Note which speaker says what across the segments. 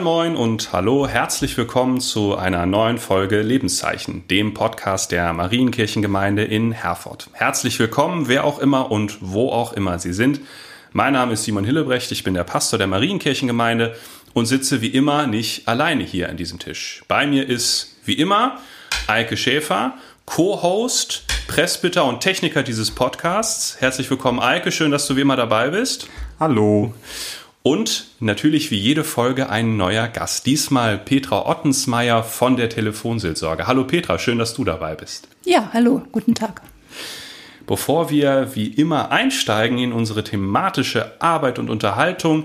Speaker 1: Moin moin und hallo, herzlich willkommen zu einer neuen Folge Lebenszeichen, dem Podcast der Marienkirchengemeinde in Herford. Herzlich willkommen, wer auch immer und wo auch immer Sie sind. Mein Name ist Simon Hillebrecht, ich bin der Pastor der Marienkirchengemeinde und sitze wie immer nicht alleine hier an diesem Tisch. Bei mir ist wie immer Eike Schäfer, Co-Host, Presbyter und Techniker dieses Podcasts. Herzlich willkommen, Eike. Schön, dass du wie immer dabei bist.
Speaker 2: Hallo.
Speaker 1: Und natürlich wie jede Folge ein neuer Gast. Diesmal Petra Ottensmeier von der Telefonseelsorge. Hallo Petra, schön, dass du dabei bist.
Speaker 3: Ja, hallo, guten Tag.
Speaker 1: Bevor wir wie immer einsteigen in unsere thematische Arbeit und Unterhaltung,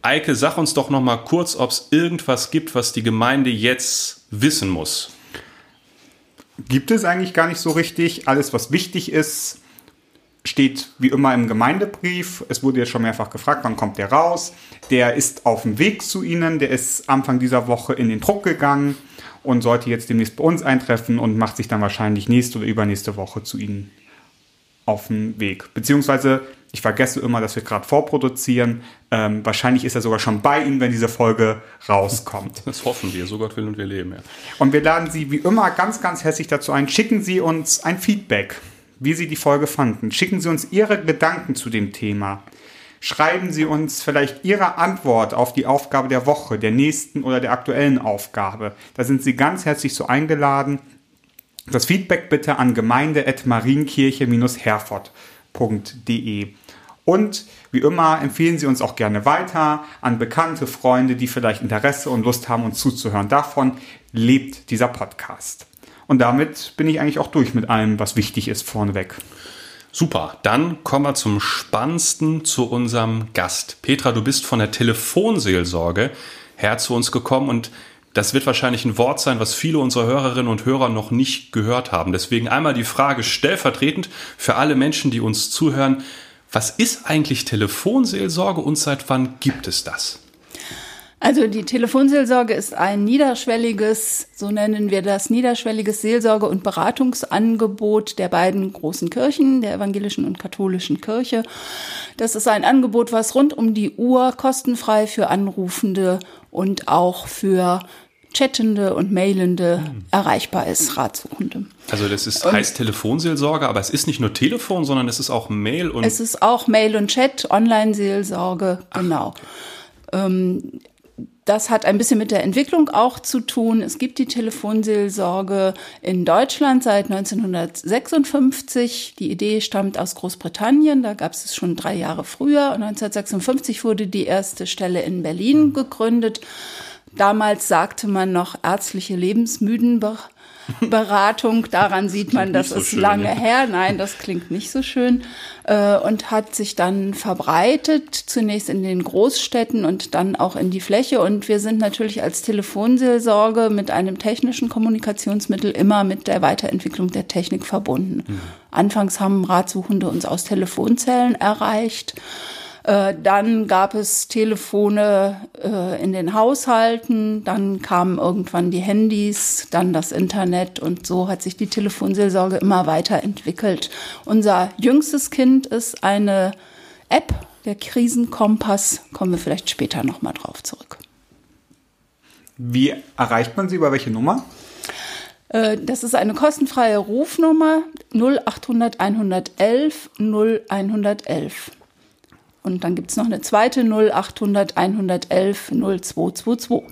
Speaker 1: Eike, sag uns doch noch mal kurz, ob es irgendwas gibt, was die Gemeinde jetzt wissen muss.
Speaker 2: Gibt es eigentlich gar nicht so richtig. Alles, was wichtig ist, steht wie immer im Gemeindebrief. Es wurde jetzt schon mehrfach gefragt, wann kommt der raus. Der ist auf dem Weg zu Ihnen. Der ist Anfang dieser Woche in den Druck gegangen und sollte jetzt demnächst bei uns eintreffen und macht sich dann wahrscheinlich nächste oder übernächste Woche zu Ihnen auf den Weg. Beziehungsweise, ich vergesse immer, dass wir gerade vorproduzieren. Ähm, wahrscheinlich ist er sogar schon bei Ihnen, wenn diese Folge rauskommt.
Speaker 1: Das hoffen wir, so Gott will und wir leben, ja.
Speaker 2: Und wir laden Sie wie immer ganz, ganz herzlich dazu ein. Schicken Sie uns ein Feedback wie Sie die Folge fanden. Schicken Sie uns Ihre Gedanken zu dem Thema. Schreiben Sie uns vielleicht Ihre Antwort auf die Aufgabe der Woche, der nächsten oder der aktuellen Aufgabe. Da sind Sie ganz herzlich so eingeladen. Das Feedback bitte an gemeinde.marienkirche-herford.de. Und wie immer empfehlen Sie uns auch gerne weiter an bekannte Freunde, die vielleicht Interesse und Lust haben, uns zuzuhören. Davon lebt dieser Podcast. Und damit bin ich eigentlich auch durch mit allem, was wichtig ist vorneweg.
Speaker 1: Super, dann kommen wir zum Spannendsten, zu unserem Gast. Petra, du bist von der Telefonseelsorge her zu uns gekommen und das wird wahrscheinlich ein Wort sein, was viele unserer Hörerinnen und Hörer noch nicht gehört haben. Deswegen einmal die Frage stellvertretend für alle Menschen, die uns zuhören. Was ist eigentlich Telefonseelsorge und seit wann gibt es das?
Speaker 3: Also die Telefonseelsorge ist ein niederschwelliges, so nennen wir das, niederschwelliges Seelsorge- und Beratungsangebot der beiden großen Kirchen, der evangelischen und katholischen Kirche. Das ist ein Angebot, was rund um die Uhr kostenfrei für Anrufende und auch für Chattende und Mailende hm. erreichbar ist, Ratsuchende.
Speaker 1: Also das ist, heißt Telefonseelsorge, aber es ist nicht nur Telefon, sondern es ist auch Mail und...
Speaker 3: Es ist auch Mail und Chat, Online-Seelsorge, genau. Ähm, das hat ein bisschen mit der Entwicklung auch zu tun. Es gibt die Telefonseelsorge in Deutschland seit 1956. Die Idee stammt aus Großbritannien. Da gab es es schon drei Jahre früher. 1956 wurde die erste Stelle in Berlin gegründet. Damals sagte man noch ärztliche Lebensmüdenberatung. Beratung. Daran sieht man, das so ist schön, lange ja. her. Nein, das klingt nicht so schön. Äh, und hat sich dann verbreitet, zunächst in den Großstädten und dann auch in die Fläche. Und wir sind natürlich als Telefonseelsorge mit einem technischen Kommunikationsmittel immer mit der Weiterentwicklung der Technik verbunden. Mhm. Anfangs haben Ratsuchende uns aus Telefonzellen erreicht. Äh, dann gab es Telefone äh, in den Haushalten, dann kamen irgendwann die Handys, dann das Internet und so hat sich die Telefonseelsorge immer weiterentwickelt. Unser jüngstes Kind ist eine App, der Krisenkompass, kommen wir vielleicht später nochmal drauf zurück.
Speaker 2: Wie erreicht man sie? Über welche Nummer?
Speaker 3: Äh, das ist eine kostenfreie Rufnummer 0800 111 0111. Und dann gibt es noch eine zweite 0800 111 0222.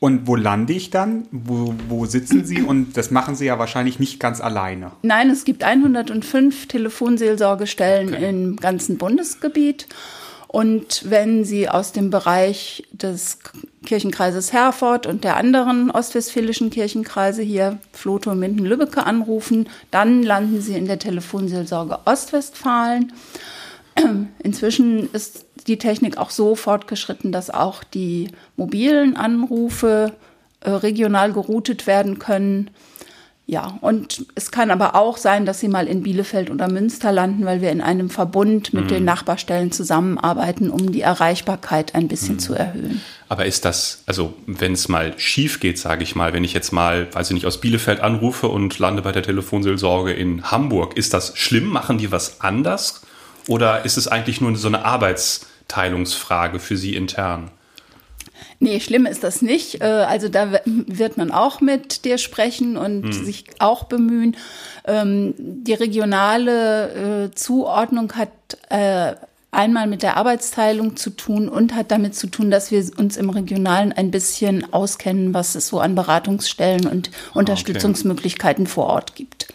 Speaker 2: Und wo lande ich dann? Wo, wo sitzen Sie? Und das machen Sie ja wahrscheinlich nicht ganz alleine.
Speaker 3: Nein, es gibt 105 Telefonseelsorgestellen okay. im ganzen Bundesgebiet. Und wenn Sie aus dem Bereich des Kirchenkreises Herford und der anderen ostwestfälischen Kirchenkreise hier Floto, Minden, Lübbecke anrufen, dann landen Sie in der Telefonseelsorge Ostwestfalen. Inzwischen ist die Technik auch so fortgeschritten, dass auch die mobilen Anrufe äh, regional geroutet werden können. Ja, und es kann aber auch sein, dass sie mal in Bielefeld oder Münster landen, weil wir in einem Verbund mit mhm. den Nachbarstellen zusammenarbeiten, um die Erreichbarkeit ein bisschen mhm. zu erhöhen.
Speaker 1: Aber ist das, also wenn es mal schief geht, sage ich mal, wenn ich jetzt mal, weiß ich nicht, aus Bielefeld anrufe und lande bei der Telefonseelsorge in Hamburg, ist das schlimm? Machen die was anders? Oder ist es eigentlich nur so eine Arbeitsteilungsfrage für Sie intern?
Speaker 3: Nee, schlimm ist das nicht. Äh, also da wird man auch mit dir sprechen und hm. sich auch bemühen. Ähm, die regionale äh, Zuordnung hat äh, einmal mit der Arbeitsteilung zu tun und hat damit zu tun, dass wir uns im Regionalen ein bisschen auskennen, was es so an Beratungsstellen und Unterstützungsmöglichkeiten okay. vor Ort gibt.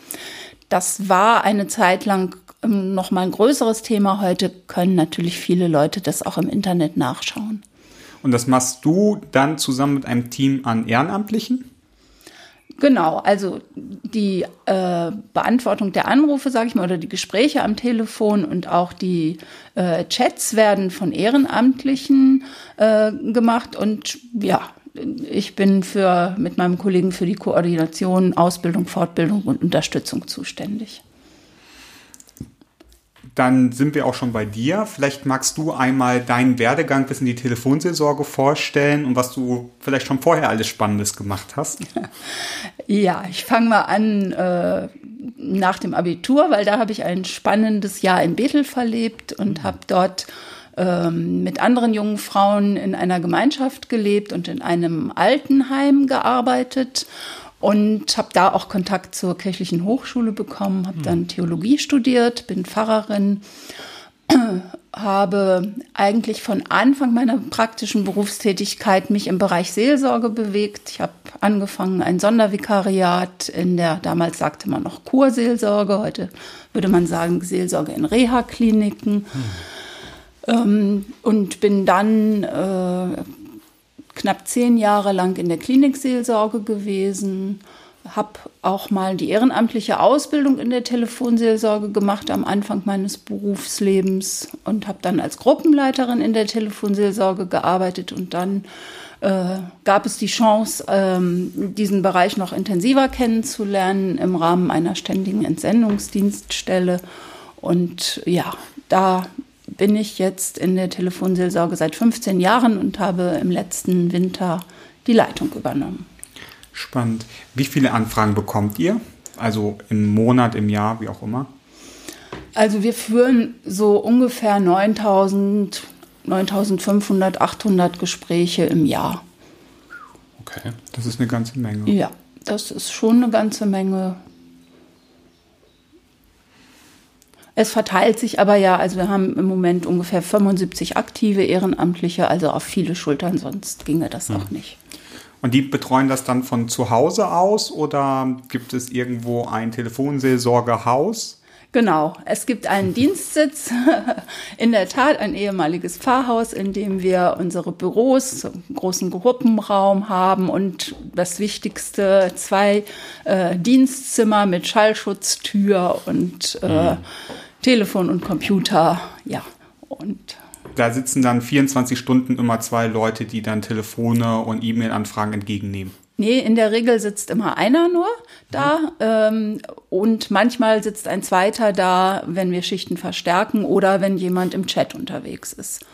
Speaker 3: Das war eine Zeit lang noch mal ein größeres Thema. Heute können natürlich viele Leute das auch im Internet nachschauen.
Speaker 2: Und das machst du dann zusammen mit einem Team an Ehrenamtlichen?
Speaker 3: Genau, also die äh, Beantwortung der Anrufe, sage ich mal, oder die Gespräche am Telefon und auch die äh, Chats werden von Ehrenamtlichen äh, gemacht und ja, ich bin für mit meinem Kollegen für die Koordination, Ausbildung, Fortbildung und Unterstützung zuständig
Speaker 2: dann sind wir auch schon bei dir. Vielleicht magst du einmal deinen Werdegang bis in die Telefonseelsorge vorstellen und was du vielleicht schon vorher alles Spannendes gemacht hast.
Speaker 3: Ja, ich fange mal an äh, nach dem Abitur, weil da habe ich ein spannendes Jahr in Bethel verlebt und habe dort ähm, mit anderen jungen Frauen in einer Gemeinschaft gelebt und in einem Altenheim gearbeitet und habe da auch Kontakt zur kirchlichen Hochschule bekommen, habe dann Theologie studiert, bin Pfarrerin, habe eigentlich von Anfang meiner praktischen Berufstätigkeit mich im Bereich Seelsorge bewegt. Ich habe angefangen ein Sondervikariat in der damals sagte man noch Kurseelsorge, heute würde man sagen Seelsorge in Reha-Kliniken. Hm. und bin dann äh, knapp zehn Jahre lang in der Klinikseelsorge gewesen, habe auch mal die ehrenamtliche Ausbildung in der Telefonseelsorge gemacht am Anfang meines Berufslebens und habe dann als Gruppenleiterin in der Telefonseelsorge gearbeitet und dann äh, gab es die Chance, ähm, diesen Bereich noch intensiver kennenzulernen im Rahmen einer ständigen Entsendungsdienststelle. Und ja, da bin ich jetzt in der Telefonseelsorge seit 15 Jahren und habe im letzten Winter die Leitung übernommen.
Speaker 2: Spannend. Wie viele Anfragen bekommt ihr? Also im Monat, im Jahr, wie auch immer?
Speaker 3: Also wir führen so ungefähr 9000, 9500, 800 Gespräche im Jahr.
Speaker 2: Okay, das ist eine ganze Menge.
Speaker 3: Ja, das ist schon eine ganze Menge. Es verteilt sich aber ja, also wir haben im Moment ungefähr 75 aktive Ehrenamtliche, also auf viele Schultern, sonst ginge das auch nicht.
Speaker 2: Und die betreuen das dann von zu Hause aus oder gibt es irgendwo ein Telefonseelsorgehaus?
Speaker 3: Genau, es gibt einen Dienstsitz, in der Tat ein ehemaliges Pfarrhaus, in dem wir unsere Büros, einen großen Gruppenraum haben und das Wichtigste, zwei äh, Dienstzimmer mit Schallschutztür und äh, mhm. Telefon und Computer, ja. Und
Speaker 2: da sitzen dann 24 Stunden immer zwei Leute, die dann Telefone und E-Mail-Anfragen entgegennehmen.
Speaker 3: Nee, in der Regel sitzt immer einer nur da mhm. ähm, und manchmal sitzt ein zweiter da, wenn wir Schichten verstärken oder wenn jemand im Chat unterwegs ist.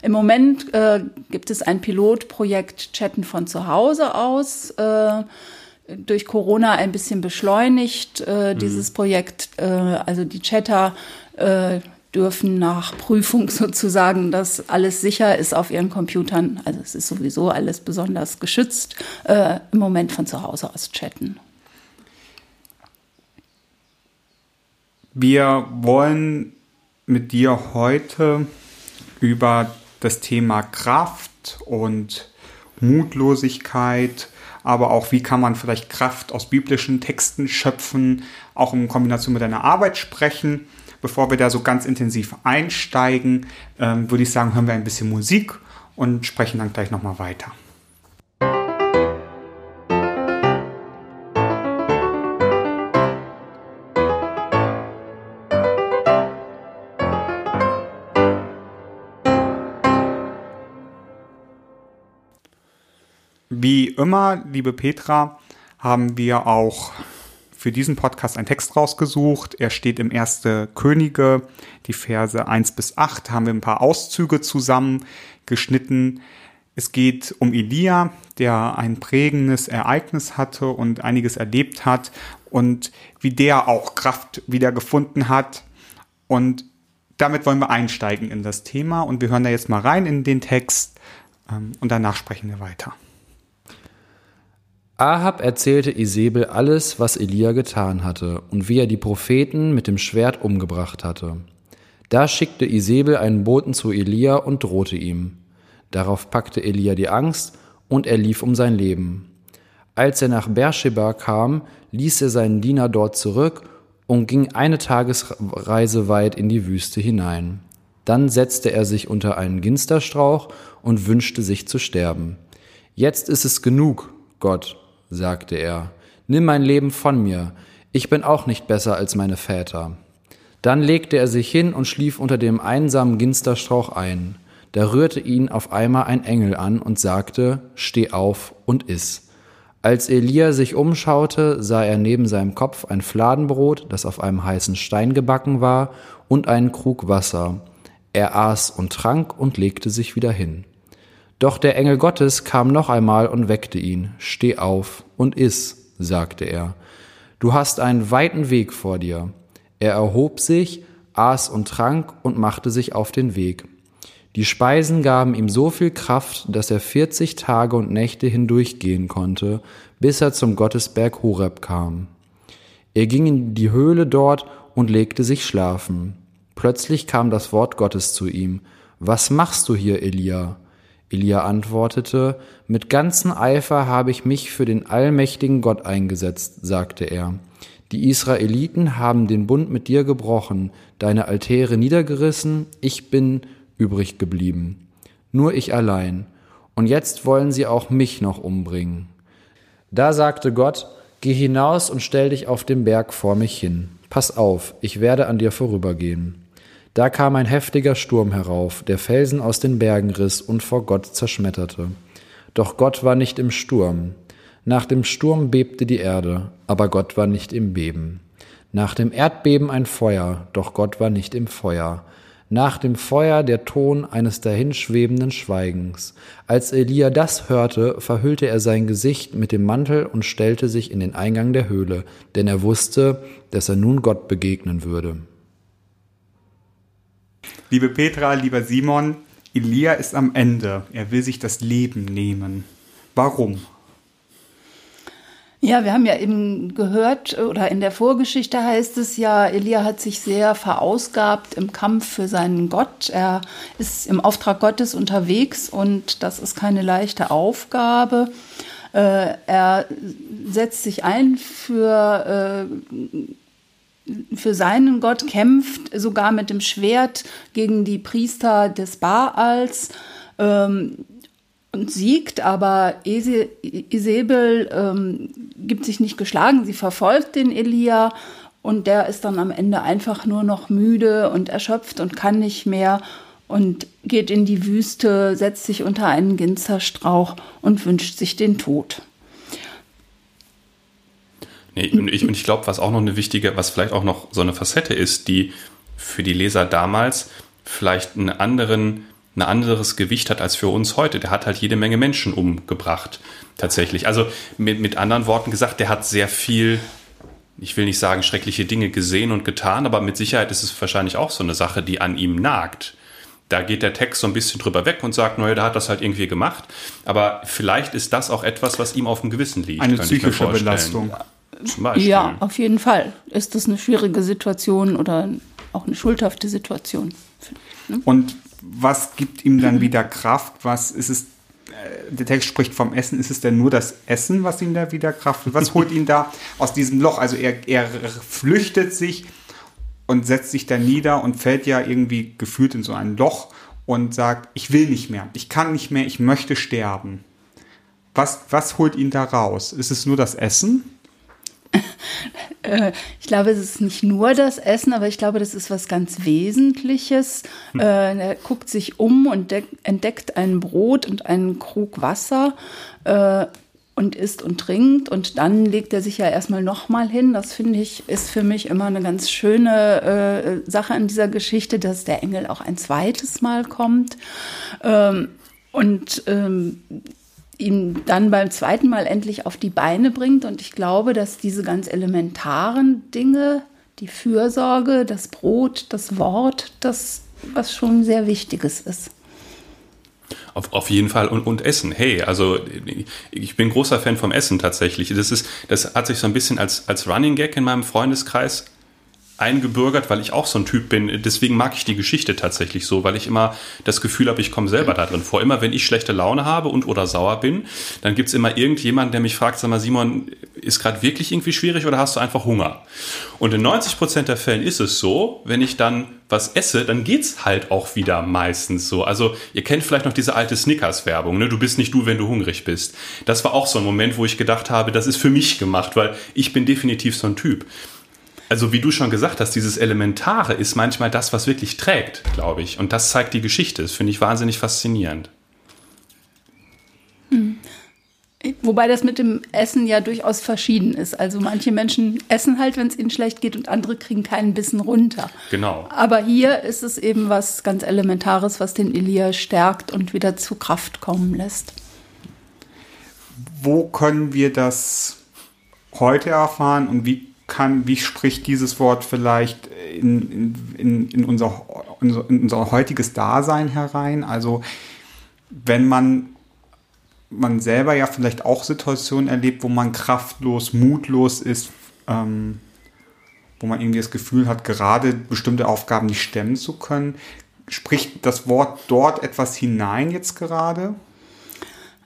Speaker 3: Im Moment äh, gibt es ein Pilotprojekt Chatten von zu Hause aus. Äh, durch Corona ein bisschen beschleunigt, äh, mhm. dieses Projekt. Äh, also die Chatter äh, dürfen nach Prüfung sozusagen, dass alles sicher ist auf ihren Computern. Also es ist sowieso alles besonders geschützt, äh, im Moment von zu Hause aus chatten.
Speaker 2: Wir wollen mit dir heute über das Thema Kraft und Mutlosigkeit aber auch wie kann man vielleicht Kraft aus biblischen Texten schöpfen, auch in Kombination mit deiner Arbeit sprechen. Bevor wir da so ganz intensiv einsteigen, ähm, würde ich sagen, hören wir ein bisschen Musik und sprechen dann gleich nochmal weiter. Wie immer, liebe Petra, haben wir auch für diesen Podcast einen Text rausgesucht. Er steht im Erste Könige, die Verse 1 bis 8, haben wir ein paar Auszüge zusammengeschnitten. Es geht um Elia, der ein prägendes Ereignis hatte und einiges erlebt hat und wie der auch Kraft wiedergefunden hat. Und damit wollen wir einsteigen in das Thema und wir hören da jetzt mal rein in den Text Ähm, und danach sprechen wir weiter.
Speaker 4: Ahab erzählte Isabel alles, was Elia getan hatte und wie er die Propheten mit dem Schwert umgebracht hatte. Da schickte Isabel einen Boten zu Elia und drohte ihm. Darauf packte Elia die Angst und er lief um sein Leben. Als er nach Beersheba kam, ließ er seinen Diener dort zurück und ging eine Tagesreise weit in die Wüste hinein. Dann setzte er sich unter einen Ginsterstrauch und wünschte sich zu sterben. Jetzt ist es genug, Gott, sagte er, nimm mein Leben von mir, ich bin auch nicht besser als meine Väter. Dann legte er sich hin und schlief unter dem einsamen Ginsterstrauch ein. Da rührte ihn auf einmal ein Engel an und sagte, Steh auf und iss. Als Elia sich umschaute, sah er neben seinem Kopf ein Fladenbrot, das auf einem heißen Stein gebacken war, und einen Krug Wasser. Er aß und trank und legte sich wieder hin. Doch der Engel Gottes kam noch einmal und weckte ihn. Steh auf und iss, sagte er. Du hast einen weiten Weg vor dir. Er erhob sich, aß und trank und machte sich auf den Weg. Die Speisen gaben ihm so viel Kraft, dass er vierzig Tage und Nächte hindurchgehen konnte, bis er zum Gottesberg Horeb kam. Er ging in die Höhle dort und legte sich schlafen. Plötzlich kam das Wort Gottes zu ihm. Was machst du hier, Elia? Elia antwortete, Mit ganzem Eifer habe ich mich für den allmächtigen Gott eingesetzt, sagte er. Die Israeliten haben den Bund mit dir gebrochen, deine Altäre niedergerissen, ich bin übrig geblieben. Nur ich allein. Und jetzt wollen sie auch mich noch umbringen. Da sagte Gott, Geh hinaus und stell dich auf dem Berg vor mich hin. Pass auf, ich werde an dir vorübergehen. Da kam ein heftiger Sturm herauf, der Felsen aus den Bergen riss und vor Gott zerschmetterte. Doch Gott war nicht im Sturm. Nach dem Sturm bebte die Erde, aber Gott war nicht im Beben. Nach dem Erdbeben ein Feuer, doch Gott war nicht im Feuer. Nach dem Feuer der Ton eines dahinschwebenden Schweigens. Als Elia das hörte, verhüllte er sein Gesicht mit dem Mantel und stellte sich in den Eingang der Höhle, denn er wusste, dass er nun Gott begegnen würde.
Speaker 2: Liebe Petra, lieber Simon, Elia ist am Ende. Er will sich das Leben nehmen. Warum?
Speaker 3: Ja, wir haben ja eben gehört, oder in der Vorgeschichte heißt es ja, Elia hat sich sehr verausgabt im Kampf für seinen Gott. Er ist im Auftrag Gottes unterwegs und das ist keine leichte Aufgabe. Äh, er setzt sich ein für äh, für seinen Gott kämpft, sogar mit dem Schwert gegen die Priester des Baals ähm, und siegt, aber Isabel ähm, gibt sich nicht geschlagen, sie verfolgt den Elia und der ist dann am Ende einfach nur noch müde und erschöpft und kann nicht mehr und geht in die Wüste, setzt sich unter einen Ginzerstrauch und wünscht sich den Tod.
Speaker 1: Nee, und ich, und ich glaube, was auch noch eine wichtige, was vielleicht auch noch so eine Facette ist, die für die Leser damals vielleicht einen anderen, ein anderes Gewicht hat als für uns heute. Der hat halt jede Menge Menschen umgebracht, tatsächlich. Also mit, mit anderen Worten gesagt, der hat sehr viel, ich will nicht sagen schreckliche Dinge gesehen und getan, aber mit Sicherheit ist es wahrscheinlich auch so eine Sache, die an ihm nagt. Da geht der Text so ein bisschen drüber weg und sagt, naja, der hat das halt irgendwie gemacht. Aber vielleicht ist das auch etwas, was ihm auf dem Gewissen liegt.
Speaker 2: Eine psychische Belastung.
Speaker 3: Zum Beispiel. Ja, auf jeden Fall. Ist das eine schwierige Situation oder auch eine schuldhafte Situation.
Speaker 2: Ne? Und was gibt ihm dann wieder Kraft? Was ist es? Äh, der Text spricht vom Essen. Ist es denn nur das Essen, was ihm da wieder Kraft gibt? Was holt ihn da aus diesem Loch? Also er, er flüchtet sich und setzt sich da nieder und fällt ja irgendwie gefühlt in so ein Loch und sagt, ich will nicht mehr, ich kann nicht mehr, ich möchte sterben. Was, was holt ihn da raus? Ist es nur das Essen?
Speaker 3: Äh, ich glaube, es ist nicht nur das Essen, aber ich glaube, das ist was ganz Wesentliches. Hm. Äh, er guckt sich um und entdeckt ein Brot und einen Krug Wasser äh, und isst und trinkt und dann legt er sich ja erstmal nochmal hin. Das finde ich ist für mich immer eine ganz schöne äh, Sache an dieser Geschichte, dass der Engel auch ein zweites Mal kommt. Ähm, und ähm, ihn dann beim zweiten Mal endlich auf die Beine bringt. Und ich glaube, dass diese ganz elementaren Dinge, die Fürsorge, das Brot, das Wort, das was schon sehr Wichtiges ist.
Speaker 1: Auf, auf jeden Fall und, und Essen. Hey, also ich bin großer Fan vom Essen tatsächlich. Das ist, das hat sich so ein bisschen als, als Running Gag in meinem Freundeskreis eingebürgert, weil ich auch so ein Typ bin. Deswegen mag ich die Geschichte tatsächlich so, weil ich immer das Gefühl habe, ich komme selber da drin vor. Immer wenn ich schlechte Laune habe und oder sauer bin, dann gibt's immer irgendjemanden, der mich fragt, sag mal, Simon, ist gerade wirklich irgendwie schwierig oder hast du einfach Hunger? Und in 90 Prozent der Fällen ist es so, wenn ich dann was esse, dann geht's halt auch wieder meistens so. Also ihr kennt vielleicht noch diese alte Snickers-Werbung, ne? Du bist nicht du, wenn du hungrig bist. Das war auch so ein Moment, wo ich gedacht habe, das ist für mich gemacht, weil ich bin definitiv so ein Typ also wie du schon gesagt hast, dieses Elementare ist manchmal das, was wirklich trägt, glaube ich. Und das zeigt die Geschichte. Das finde ich wahnsinnig faszinierend.
Speaker 3: Hm. Wobei das mit dem Essen ja durchaus verschieden ist. Also manche Menschen essen halt, wenn es ihnen schlecht geht und andere kriegen keinen Bissen runter.
Speaker 1: Genau.
Speaker 3: Aber hier ist es eben was ganz Elementares, was den Elia stärkt und wieder zu Kraft kommen lässt.
Speaker 2: Wo können wir das heute erfahren und wie kann, wie spricht dieses Wort vielleicht in, in, in, unser, in unser heutiges Dasein herein? Also wenn man, man selber ja vielleicht auch Situationen erlebt, wo man kraftlos, mutlos ist, ähm, wo man irgendwie das Gefühl hat, gerade bestimmte Aufgaben nicht stemmen zu können. Spricht das Wort dort etwas hinein jetzt gerade?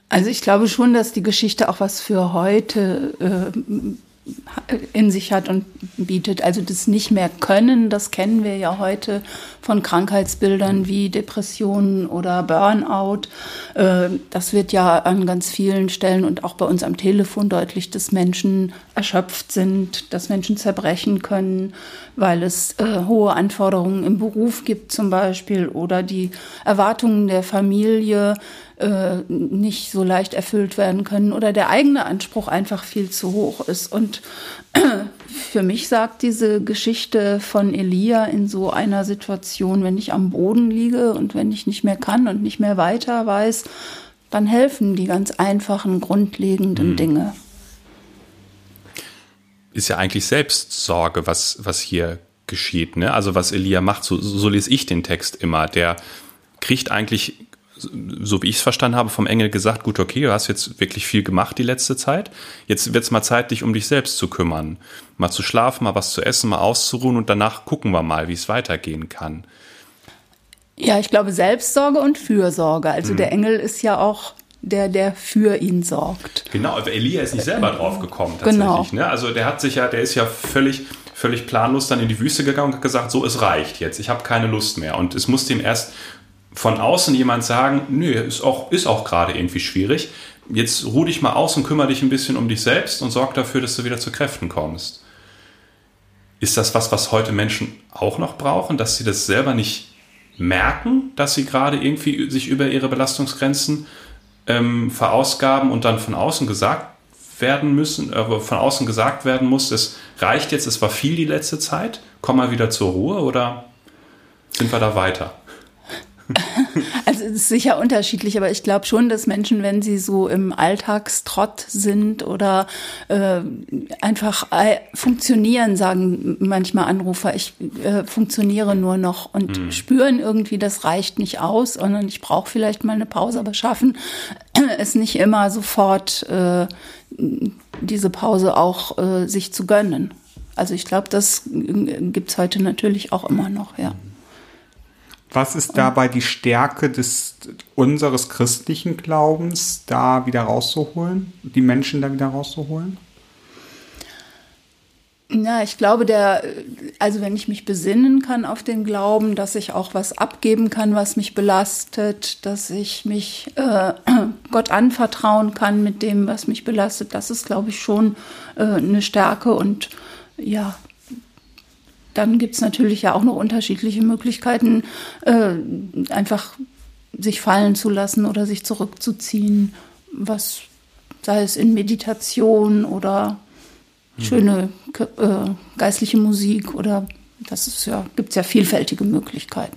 Speaker 3: Also ich glaube schon, dass die Geschichte auch was für heute äh, in sich hat und bietet. Also das nicht mehr können, das kennen wir ja heute von Krankheitsbildern wie Depressionen oder Burnout. Äh, das wird ja an ganz vielen Stellen und auch bei uns am Telefon deutlich, dass Menschen erschöpft sind, dass Menschen zerbrechen können, weil es äh, hohe Anforderungen im Beruf gibt zum Beispiel oder die Erwartungen der Familie äh, nicht so leicht erfüllt werden können oder der eigene Anspruch einfach viel zu hoch ist. Und für mich sagt diese Geschichte von Elia in so einer Situation, wenn ich am Boden liege und wenn ich nicht mehr kann und nicht mehr weiter weiß, dann helfen die ganz einfachen, grundlegenden mhm. Dinge.
Speaker 1: Ist ja eigentlich Selbstsorge, was, was hier geschieht. Ne? Also was Elia macht, so, so lese ich den Text immer. Der kriegt eigentlich so wie ich es verstanden habe, vom Engel gesagt, gut, okay, du hast jetzt wirklich viel gemacht die letzte Zeit. Jetzt wird es mal Zeit, dich um dich selbst zu kümmern. Mal zu schlafen, mal was zu essen, mal auszuruhen und danach gucken wir mal, wie es weitergehen kann.
Speaker 3: Ja, ich glaube Selbstsorge und Fürsorge. Also mhm. der Engel ist ja auch der, der für ihn sorgt.
Speaker 1: Genau, aber Elia ist nicht selber drauf gekommen tatsächlich. Genau. Ne? Also der hat sich ja, der ist ja völlig, völlig planlos dann in die Wüste gegangen und hat gesagt, so es reicht jetzt, ich habe keine Lust mehr. Und es musste ihm erst von außen jemand sagen, nö, ist auch, ist auch gerade irgendwie schwierig. Jetzt ruh dich mal aus und kümmere dich ein bisschen um dich selbst und sorg dafür, dass du wieder zu Kräften kommst. Ist das was, was heute Menschen auch noch brauchen, dass sie das selber nicht merken, dass sie gerade irgendwie sich über ihre Belastungsgrenzen ähm, verausgaben und dann von außen gesagt werden müssen, äh, von außen gesagt werden muss, es reicht jetzt, es war viel die letzte Zeit, komm mal wieder zur Ruhe oder sind wir da weiter?
Speaker 3: Also es ist sicher unterschiedlich, aber ich glaube schon, dass Menschen, wenn sie so im Alltagstrott sind oder äh, einfach äh, funktionieren, sagen manchmal Anrufer, ich äh, funktioniere nur noch und mhm. spüren irgendwie, das reicht nicht aus, sondern ich brauche vielleicht mal eine Pause, aber schaffen es nicht immer sofort äh, diese Pause auch äh, sich zu gönnen. Also ich glaube, das äh, gibt's heute natürlich auch immer noch, ja.
Speaker 2: Was ist dabei die Stärke des unseres christlichen Glaubens, da wieder rauszuholen, die Menschen da wieder rauszuholen?
Speaker 3: Ja, ich glaube, der, also wenn ich mich besinnen kann auf den Glauben, dass ich auch was abgeben kann, was mich belastet, dass ich mich äh, Gott anvertrauen kann mit dem, was mich belastet, das ist, glaube ich, schon äh, eine Stärke und ja, dann gibt es natürlich ja auch noch unterschiedliche Möglichkeiten, äh, einfach sich fallen zu lassen oder sich zurückzuziehen, was sei es in Meditation oder mhm. schöne äh, geistliche Musik oder das ist ja, gibt es ja vielfältige Möglichkeiten.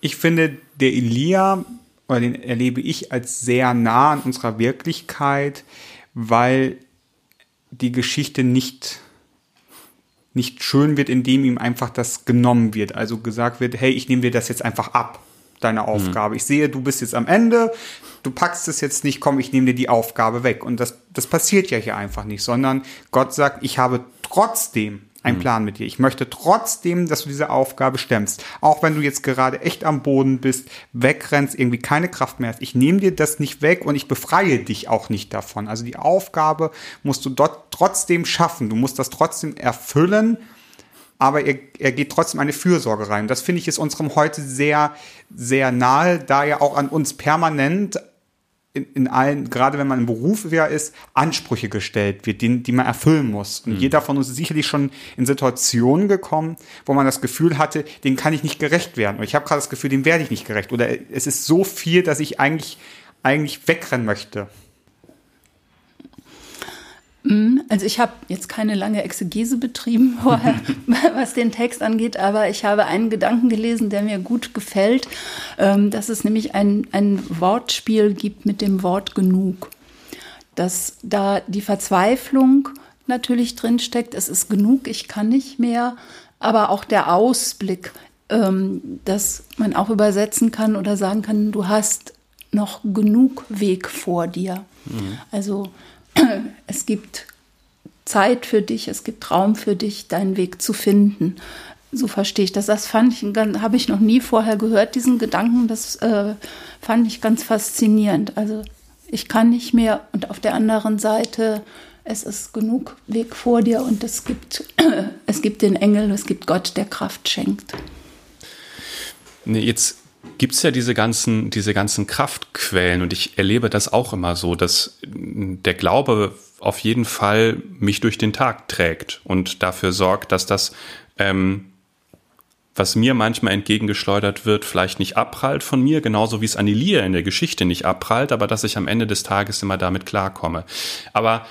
Speaker 2: Ich finde, der Elia, oder den erlebe ich als sehr nah an unserer Wirklichkeit, weil die Geschichte nicht nicht schön wird, indem ihm einfach das genommen wird. Also gesagt wird, hey, ich nehme dir das jetzt einfach ab. deine Aufgabe. Ich sehe, du bist jetzt am Ende, du packst es jetzt nicht, komm, ich nehme dir die Aufgabe weg. Und das, das passiert ja hier einfach nicht, sondern Gott sagt, ich habe trotzdem einen Plan mit dir. Ich möchte trotzdem, dass du diese Aufgabe stemmst. Auch wenn du jetzt gerade echt am Boden bist, wegrennst, irgendwie keine Kraft mehr hast. Ich nehme dir das nicht weg und ich befreie dich auch nicht davon. Also die Aufgabe musst du dort trotzdem schaffen. Du musst das trotzdem erfüllen aber er, er geht trotzdem eine Fürsorge rein. Das finde ich ist unserem heute sehr, sehr nahe, da er auch an uns permanent in, in allen, gerade wenn man im Beruf wer ist, Ansprüche gestellt wird, die, die man erfüllen muss. Und mhm. jeder von uns ist sicherlich schon in Situationen gekommen, wo man das Gefühl hatte, den kann ich nicht gerecht werden. Und ich habe gerade das Gefühl, dem werde ich nicht gerecht. Oder es ist so viel, dass ich eigentlich, eigentlich wegrennen möchte.
Speaker 3: Mhm. Also ich habe jetzt keine lange Exegese betrieben vorher, was den Text angeht, aber ich habe einen Gedanken gelesen, der mir gut gefällt, ähm, dass es nämlich ein, ein Wortspiel gibt mit dem Wort genug. Dass da die Verzweiflung natürlich drinsteckt, es ist genug, ich kann nicht mehr, aber auch der Ausblick, ähm, dass man auch übersetzen kann oder sagen kann, du hast noch genug Weg vor dir. Mhm. Also es gibt Zeit für dich, es gibt Raum für dich, deinen Weg zu finden. So verstehe ich das. Das fand ich, habe ich noch nie vorher gehört, diesen Gedanken. Das äh, fand ich ganz faszinierend. Also ich kann nicht mehr und auf der anderen Seite, es ist genug Weg vor dir und es gibt, es gibt den Engel, es gibt Gott, der Kraft schenkt.
Speaker 1: Jetzt gibt es ja diese ganzen, diese ganzen Kraftquellen und ich erlebe das auch immer so, dass der Glaube auf jeden Fall mich durch den Tag trägt und dafür sorgt, dass das, ähm, was mir manchmal entgegengeschleudert wird, vielleicht nicht abprallt von mir, genauso wie es an Elia in der Geschichte nicht abprallt, aber dass ich am Ende des Tages immer damit klarkomme. Aber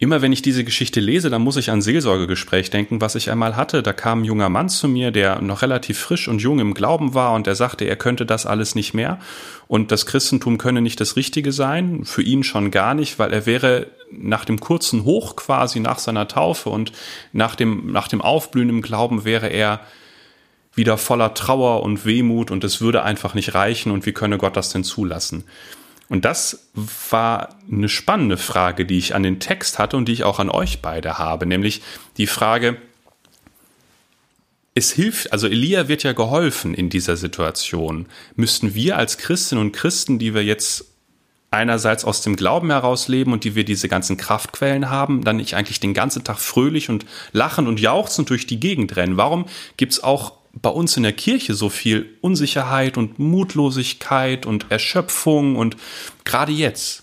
Speaker 1: Immer wenn ich diese Geschichte lese, dann muss ich an Seelsorgegespräch denken, was ich einmal hatte. Da kam ein junger Mann zu mir, der noch relativ frisch und jung im Glauben war und der sagte, er könnte das alles nicht mehr und das Christentum könne nicht das Richtige sein, für ihn schon gar nicht, weil er wäre nach dem kurzen Hoch quasi nach seiner Taufe und nach dem, nach dem Aufblühen im Glauben wäre er wieder voller Trauer und Wehmut und es würde einfach nicht reichen und wie könne Gott das denn zulassen? Und das war eine spannende Frage, die ich an den Text hatte und die ich auch an euch beide habe, nämlich die Frage, es hilft, also Elia wird ja geholfen in dieser Situation. Müssten wir als Christinnen und Christen, die wir jetzt einerseits aus dem Glauben heraus leben und die wir diese ganzen Kraftquellen haben, dann nicht eigentlich den ganzen Tag fröhlich und lachen und jauchzend durch die Gegend rennen? Warum gibt's auch bei uns in der Kirche so viel Unsicherheit und Mutlosigkeit und Erschöpfung und gerade jetzt.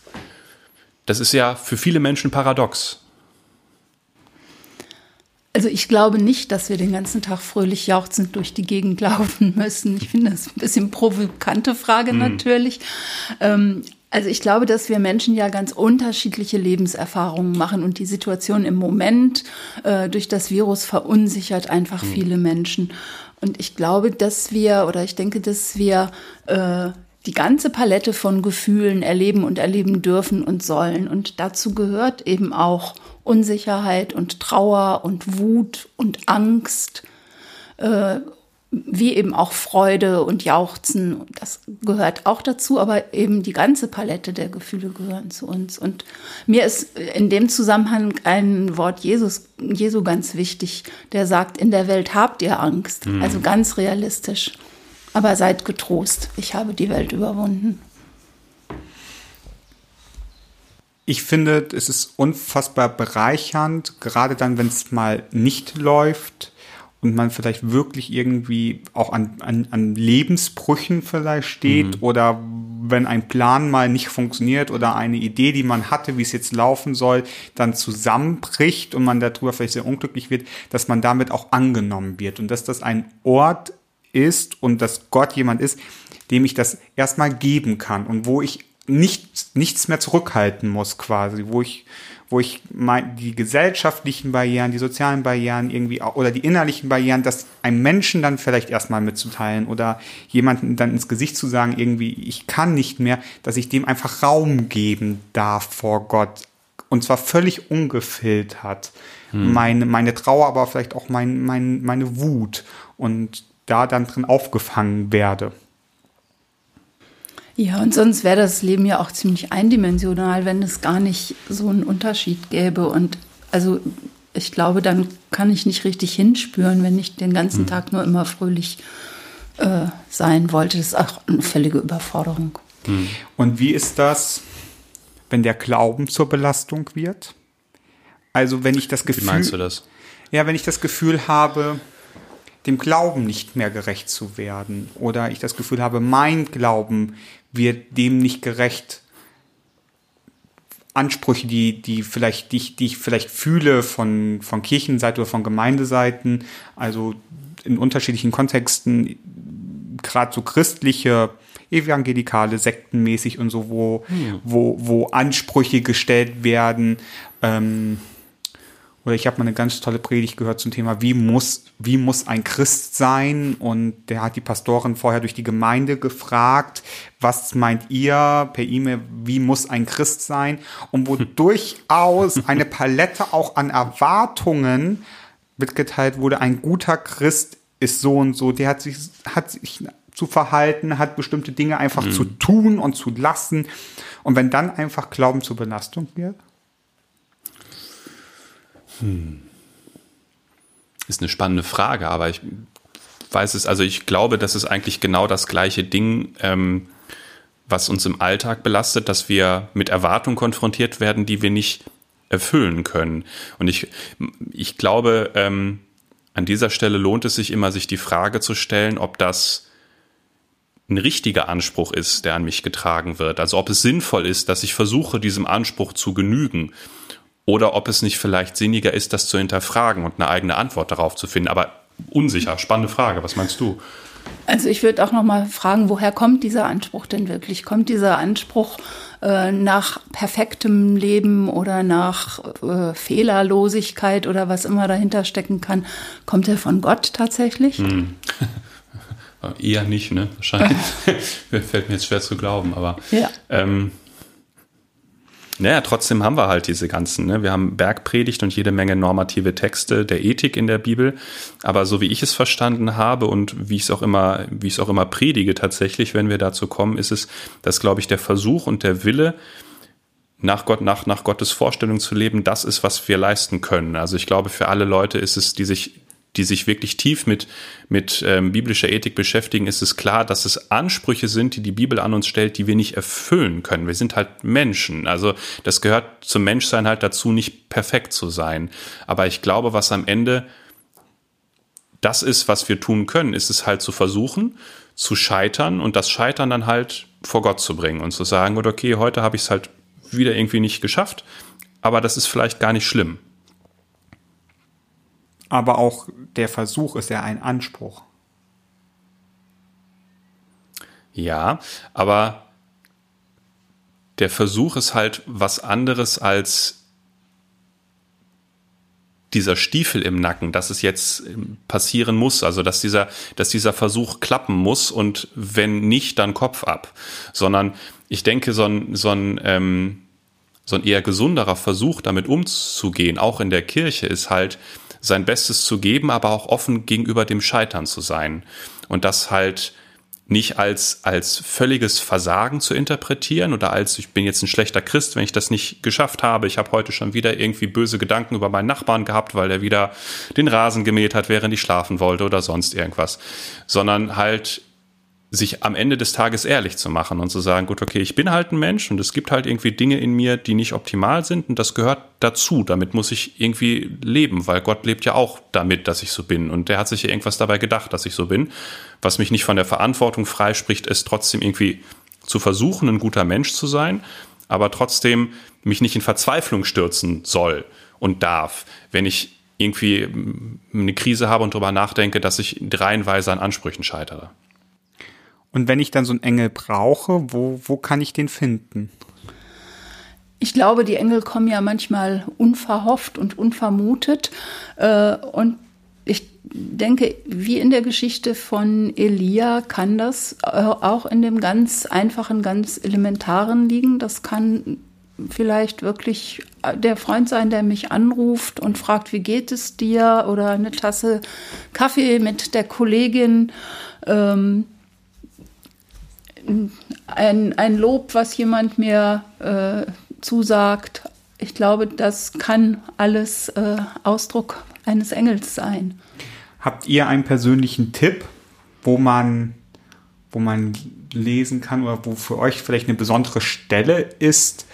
Speaker 1: Das ist ja für viele Menschen paradox.
Speaker 3: Also ich glaube nicht, dass wir den ganzen Tag fröhlich jauchzend durch die Gegend laufen müssen. Ich finde das ein bisschen provokante Frage mhm. natürlich. Ähm, also ich glaube, dass wir Menschen ja ganz unterschiedliche Lebenserfahrungen machen und die Situation im Moment äh, durch das Virus verunsichert einfach mhm. viele Menschen. Und ich glaube, dass wir, oder ich denke, dass wir äh, die ganze Palette von Gefühlen erleben und erleben dürfen und sollen. Und dazu gehört eben auch Unsicherheit und Trauer und Wut und Angst äh, wie eben auch Freude und Jauchzen, das gehört auch dazu, aber eben die ganze Palette der Gefühle gehören zu uns. Und mir ist in dem Zusammenhang ein Wort Jesus, Jesu ganz wichtig, der sagt, in der Welt habt ihr Angst, mhm. also ganz realistisch. Aber seid getrost, ich habe die Welt überwunden.
Speaker 2: Ich finde, es ist unfassbar bereichernd, gerade dann, wenn es mal nicht läuft und man vielleicht wirklich irgendwie auch an, an, an Lebensbrüchen vielleicht steht mhm. oder wenn ein Plan mal nicht funktioniert oder eine Idee, die man hatte, wie es jetzt laufen soll, dann zusammenbricht und man darüber vielleicht sehr unglücklich wird, dass man damit auch angenommen wird und dass das ein Ort ist und dass Gott jemand ist, dem ich das erstmal geben kann und wo ich nicht, nichts mehr zurückhalten muss quasi, wo ich wo ich mein, die gesellschaftlichen Barrieren, die sozialen Barrieren irgendwie oder die innerlichen Barrieren, das einem Menschen dann vielleicht erstmal mitzuteilen oder jemanden dann ins Gesicht zu sagen, irgendwie, ich kann nicht mehr, dass ich dem einfach Raum geben darf vor Gott. Und zwar völlig ungefiltert. Hm. Meine, meine Trauer, aber vielleicht auch mein, mein, meine Wut. Und da dann drin aufgefangen werde.
Speaker 3: Ja, und sonst wäre das Leben ja auch ziemlich eindimensional, wenn es gar nicht so einen Unterschied gäbe. Und also ich glaube, dann kann ich nicht richtig hinspüren, wenn ich den ganzen mhm. Tag nur immer fröhlich äh, sein wollte. Das ist auch eine völlige Überforderung.
Speaker 2: Mhm. Und wie ist das, wenn der Glauben zur Belastung wird? Also wenn ich das Gefühl.
Speaker 1: Wie meinst du das?
Speaker 2: Ja, wenn ich das Gefühl habe, dem Glauben nicht mehr gerecht zu werden oder ich das Gefühl habe, mein Glauben wird dem nicht gerecht. Ansprüche, die, die vielleicht, die, die ich vielleicht fühle von, von Kirchenseite oder von Gemeindeseiten, also in unterschiedlichen Kontexten, gerade so christliche, evangelikale, sektenmäßig und so, wo, hm. wo, wo Ansprüche gestellt werden, ähm, oder ich habe mal eine ganz tolle Predigt gehört zum Thema, wie muss, wie muss ein Christ sein? Und der hat die Pastorin vorher durch die Gemeinde gefragt, was meint ihr per E-Mail, wie muss ein Christ sein? Und wo durchaus eine Palette auch an Erwartungen mitgeteilt wurde, ein guter Christ ist so und so, der hat sich, hat sich zu verhalten, hat bestimmte Dinge einfach mhm. zu tun und zu lassen. Und wenn dann einfach Glauben zur Belastung wird,
Speaker 1: hm. Ist eine spannende Frage, aber ich weiß es, also ich glaube, das ist eigentlich genau das gleiche Ding, ähm, was uns im Alltag belastet, dass wir mit Erwartungen konfrontiert werden, die wir nicht erfüllen können. Und ich, ich glaube, ähm, an dieser Stelle lohnt es sich immer, sich die Frage zu stellen, ob das ein richtiger Anspruch ist, der an mich getragen wird. Also ob es sinnvoll ist, dass ich versuche, diesem Anspruch zu genügen oder ob es nicht vielleicht sinniger ist, das zu hinterfragen und eine eigene Antwort darauf zu finden. Aber unsicher, spannende Frage. Was meinst du?
Speaker 3: Also ich würde auch noch mal fragen, woher kommt dieser Anspruch denn wirklich? Kommt dieser Anspruch äh, nach perfektem Leben oder nach äh, Fehlerlosigkeit oder was immer dahinter stecken kann? Kommt er von Gott tatsächlich? Hm.
Speaker 1: Eher nicht, ne? Wahrscheinlich. Fällt mir jetzt schwer zu glauben, aber
Speaker 3: ja.
Speaker 1: ähm, naja, trotzdem haben wir halt diese ganzen. Ne? Wir haben Bergpredigt und jede Menge normative Texte der Ethik in der Bibel. Aber so wie ich es verstanden habe und wie ich es auch immer, wie ich es auch immer predige tatsächlich, wenn wir dazu kommen, ist es, dass, glaube ich, der Versuch und der Wille, nach Gott, nach, nach Gottes Vorstellung zu leben, das ist, was wir leisten können. Also ich glaube, für alle Leute ist es, die sich die sich wirklich tief mit, mit ähm, biblischer Ethik beschäftigen, ist es klar, dass es Ansprüche sind, die die Bibel an uns stellt, die wir nicht erfüllen können. Wir sind halt Menschen. Also das gehört zum Menschsein halt dazu, nicht perfekt zu sein. Aber ich glaube, was am Ende das ist, was wir tun können, ist es halt zu versuchen, zu scheitern und das Scheitern dann halt vor Gott zu bringen und zu sagen, okay, heute habe ich es halt wieder irgendwie nicht geschafft, aber das ist vielleicht gar nicht schlimm
Speaker 2: aber auch der Versuch ist ja ein Anspruch.
Speaker 1: Ja, aber der Versuch ist halt was anderes als dieser Stiefel im Nacken, dass es jetzt passieren muss, also dass dieser, dass dieser Versuch klappen muss und wenn nicht, dann Kopf ab. Sondern ich denke, so ein, so ein, ähm, so ein eher gesunderer Versuch, damit umzugehen, auch in der Kirche, ist halt, sein Bestes zu geben, aber auch offen gegenüber dem Scheitern zu sein. Und das halt nicht als, als völliges Versagen zu interpretieren oder als ich bin jetzt ein schlechter Christ, wenn ich das nicht geschafft habe. Ich habe heute schon wieder irgendwie böse Gedanken über meinen Nachbarn gehabt, weil er wieder den Rasen gemäht hat, während ich schlafen wollte oder sonst irgendwas. Sondern halt sich am Ende des Tages ehrlich zu machen und zu sagen, gut, okay, ich bin halt ein Mensch und es gibt halt irgendwie Dinge in mir, die nicht optimal sind und das gehört dazu. Damit muss ich irgendwie leben, weil Gott lebt ja auch damit, dass ich so bin und der hat sich ja irgendwas dabei gedacht, dass ich so bin. Was mich nicht von der Verantwortung freispricht, ist trotzdem irgendwie zu versuchen, ein guter Mensch zu sein, aber trotzdem mich nicht in Verzweiflung stürzen soll und darf, wenn ich irgendwie eine Krise habe und darüber nachdenke, dass ich reihenweise an Ansprüchen scheitere.
Speaker 2: Und wenn ich dann so einen Engel brauche, wo, wo kann ich den finden?
Speaker 3: Ich glaube, die Engel kommen ja manchmal unverhofft und unvermutet. Äh, und ich denke, wie in der Geschichte von Elia kann das äh, auch in dem ganz einfachen, ganz elementaren liegen. Das kann vielleicht wirklich der Freund sein, der mich anruft und fragt, wie geht es dir? Oder eine Tasse Kaffee mit der Kollegin. Ähm, ein, ein Lob, was jemand mir äh, zusagt. Ich glaube, das kann alles äh, Ausdruck eines Engels sein.
Speaker 2: Habt ihr einen persönlichen Tipp, wo man, wo man lesen kann oder wo für euch vielleicht eine besondere Stelle ist,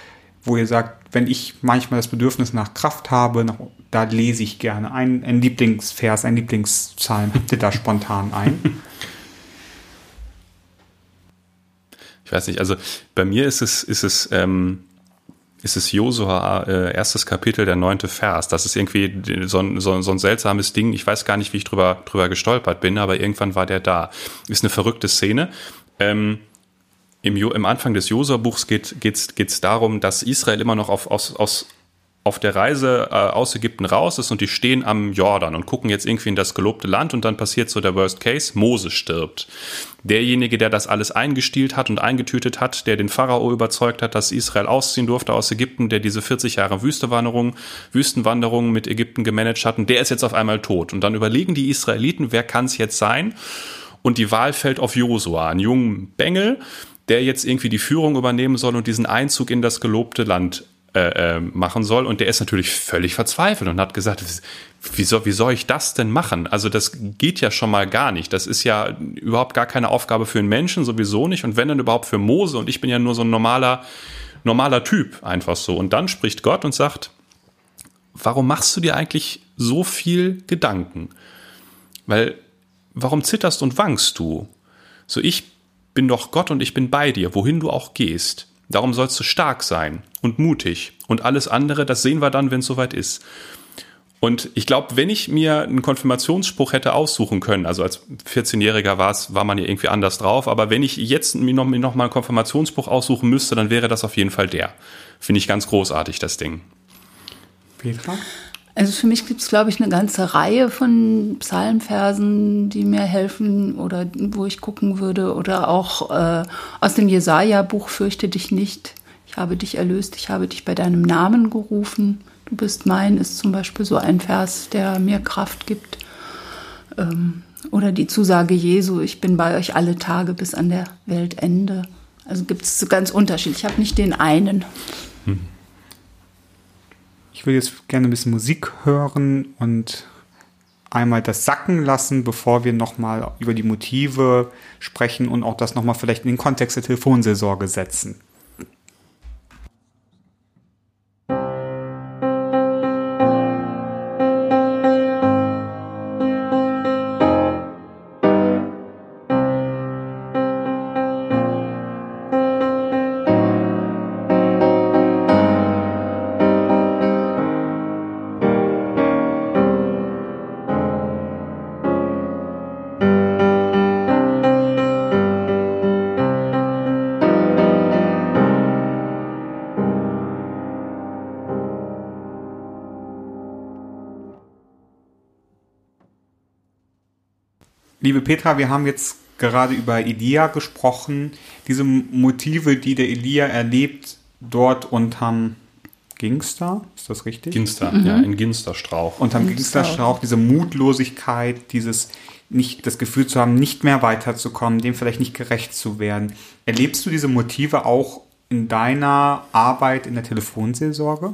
Speaker 2: wo ihr sagt, wenn ich manchmal das Bedürfnis nach Kraft habe, nach, da lese ich gerne ein, ein Lieblingsvers, ein Lieblingspsalm. Habt ihr da spontan ein?
Speaker 1: Ich weiß nicht, also bei mir ist es, ist es, ähm, ist es Josua, äh, erstes Kapitel, der neunte Vers. Das ist irgendwie so ein, so, so ein seltsames Ding. Ich weiß gar nicht, wie ich drüber, drüber gestolpert bin, aber irgendwann war der da. Ist eine verrückte Szene. Ähm, im, Im Anfang des Josua-Buchs geht es darum, dass Israel immer noch auf, aus, aus, auf der Reise äh, aus Ägypten raus ist und die stehen am Jordan und gucken jetzt irgendwie in das gelobte Land und dann passiert so der Worst Case, Mose stirbt. Derjenige, der das alles eingestielt hat und eingetütet hat, der den Pharao überzeugt hat, dass Israel ausziehen durfte aus Ägypten, der diese 40 Jahre Wüstenwanderung, Wüstenwanderung mit Ägypten gemanagt hat und der ist jetzt auf einmal tot. Und dann überlegen die Israeliten, wer kann es jetzt sein? Und die Wahl fällt auf Josua, einen jungen Bengel, der jetzt irgendwie die Führung übernehmen soll und diesen Einzug in das gelobte Land äh, äh, machen soll. Und der ist natürlich völlig verzweifelt und hat gesagt, wie soll, wie soll ich das denn machen? Also das geht ja schon mal gar nicht. Das ist ja überhaupt gar keine Aufgabe für einen Menschen, sowieso nicht. Und wenn dann überhaupt für Mose. Und ich bin ja nur so ein normaler, normaler Typ, einfach so. Und dann spricht Gott und sagt, warum machst du dir eigentlich so viel Gedanken? Weil, warum zitterst und wankst du? So, ich bin doch Gott und ich bin bei dir, wohin du auch gehst. Darum sollst du stark sein und mutig. Und alles andere, das sehen wir dann, wenn es soweit ist. Und ich glaube, wenn ich mir einen Konfirmationsspruch hätte aussuchen können, also als 14-Jähriger war es, war man ja irgendwie anders drauf, aber wenn ich jetzt mir noch, mir noch mal einen Konfirmationsspruch aussuchen müsste, dann wäre das auf jeden Fall der. Finde ich ganz großartig, das Ding.
Speaker 3: Petra? Also für mich gibt es, glaube ich, eine ganze Reihe von Psalmversen, die mir helfen oder wo ich gucken würde. Oder auch äh, aus dem Jesaja-Buch Fürchte dich nicht. Ich habe dich erlöst, ich habe dich bei deinem Namen gerufen. Du bist mein, ist zum Beispiel so ein Vers, der mir Kraft gibt. Ähm, oder die Zusage Jesu, ich bin bei euch alle Tage bis an der Weltende. Also gibt es ganz unterschiedlich. Ich habe nicht den einen. Hm.
Speaker 2: Ich will jetzt gerne ein bisschen Musik hören und einmal das sacken lassen, bevor wir nochmal über die Motive sprechen und auch das nochmal vielleicht in den Kontext der Telefonseelsorge setzen. Liebe Petra, wir haben jetzt gerade über Elia gesprochen. Diese Motive, die der Elia erlebt, dort unterm Ginster, ist das richtig?
Speaker 1: Ginster, mhm. ja, in Ginsterstrauch.
Speaker 2: Unterm Ginsterstrauch, diese Mutlosigkeit, dieses nicht das Gefühl zu haben, nicht mehr weiterzukommen, dem vielleicht nicht gerecht zu werden. Erlebst du diese Motive auch in deiner Arbeit in der Telefonseelsorge?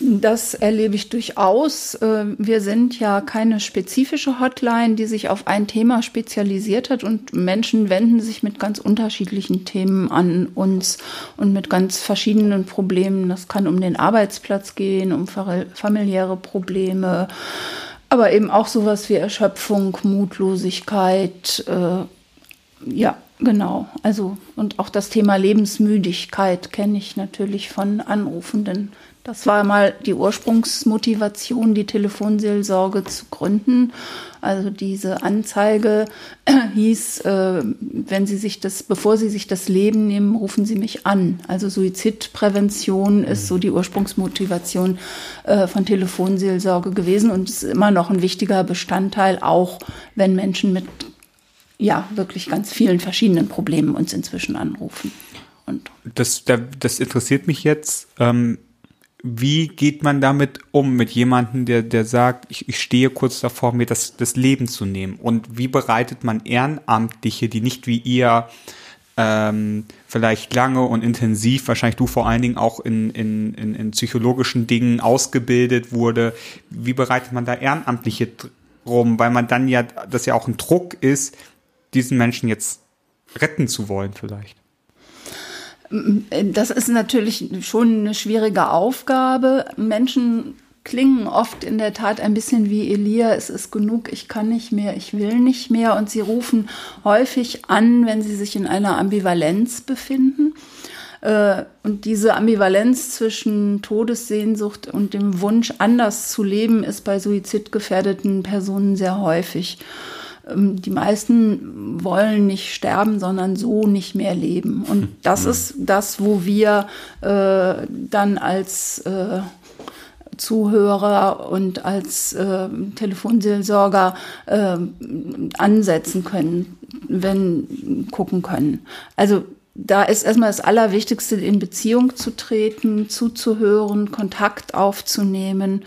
Speaker 3: Das erlebe ich durchaus. Ähm, wir sind ja keine spezifische Hotline, die sich auf ein Thema spezialisiert hat und Menschen wenden sich mit ganz unterschiedlichen Themen an uns und mit ganz verschiedenen Problemen. Das kann um den Arbeitsplatz gehen, um familiäre Probleme, aber eben auch sowas wie Erschöpfung, Mutlosigkeit. Äh, ja, genau. Also und auch das Thema Lebensmüdigkeit kenne ich natürlich von Anrufenden das war mal die Ursprungsmotivation, die Telefonseelsorge zu gründen. Also diese Anzeige hieß, äh, wenn Sie sich das, bevor Sie sich das Leben nehmen, rufen Sie mich an. Also Suizidprävention ist so die Ursprungsmotivation äh, von Telefonseelsorge gewesen und ist immer noch ein wichtiger Bestandteil, auch wenn Menschen mit ja wirklich ganz vielen verschiedenen Problemen uns inzwischen anrufen.
Speaker 2: Und das, das interessiert mich jetzt. Ähm wie geht man damit um, mit jemandem, der, der sagt, ich, ich stehe kurz davor, mir das, das Leben zu nehmen? Und wie bereitet man Ehrenamtliche, die nicht wie ihr ähm, vielleicht lange und intensiv, wahrscheinlich du vor allen Dingen auch in, in, in, in psychologischen Dingen ausgebildet wurde, wie bereitet man da Ehrenamtliche drum? Weil man dann ja, das ja auch ein Druck ist, diesen Menschen jetzt retten zu wollen vielleicht.
Speaker 3: Das ist natürlich schon eine schwierige Aufgabe. Menschen klingen oft in der Tat ein bisschen wie Elia, es ist genug, ich kann nicht mehr, ich will nicht mehr. Und sie rufen häufig an, wenn sie sich in einer Ambivalenz befinden. Äh, und diese Ambivalenz zwischen Todessehnsucht und dem Wunsch, anders zu leben, ist bei suizidgefährdeten Personen sehr häufig. Ähm, die meisten wollen nicht sterben, sondern so nicht mehr leben. Und hm. das mhm. ist das, wo wir äh, dann als äh, Zuhörer und als äh, Telefonseelsorger äh, ansetzen können, wenn gucken können. Also da ist erstmal das Allerwichtigste, in Beziehung zu treten, zuzuhören, Kontakt aufzunehmen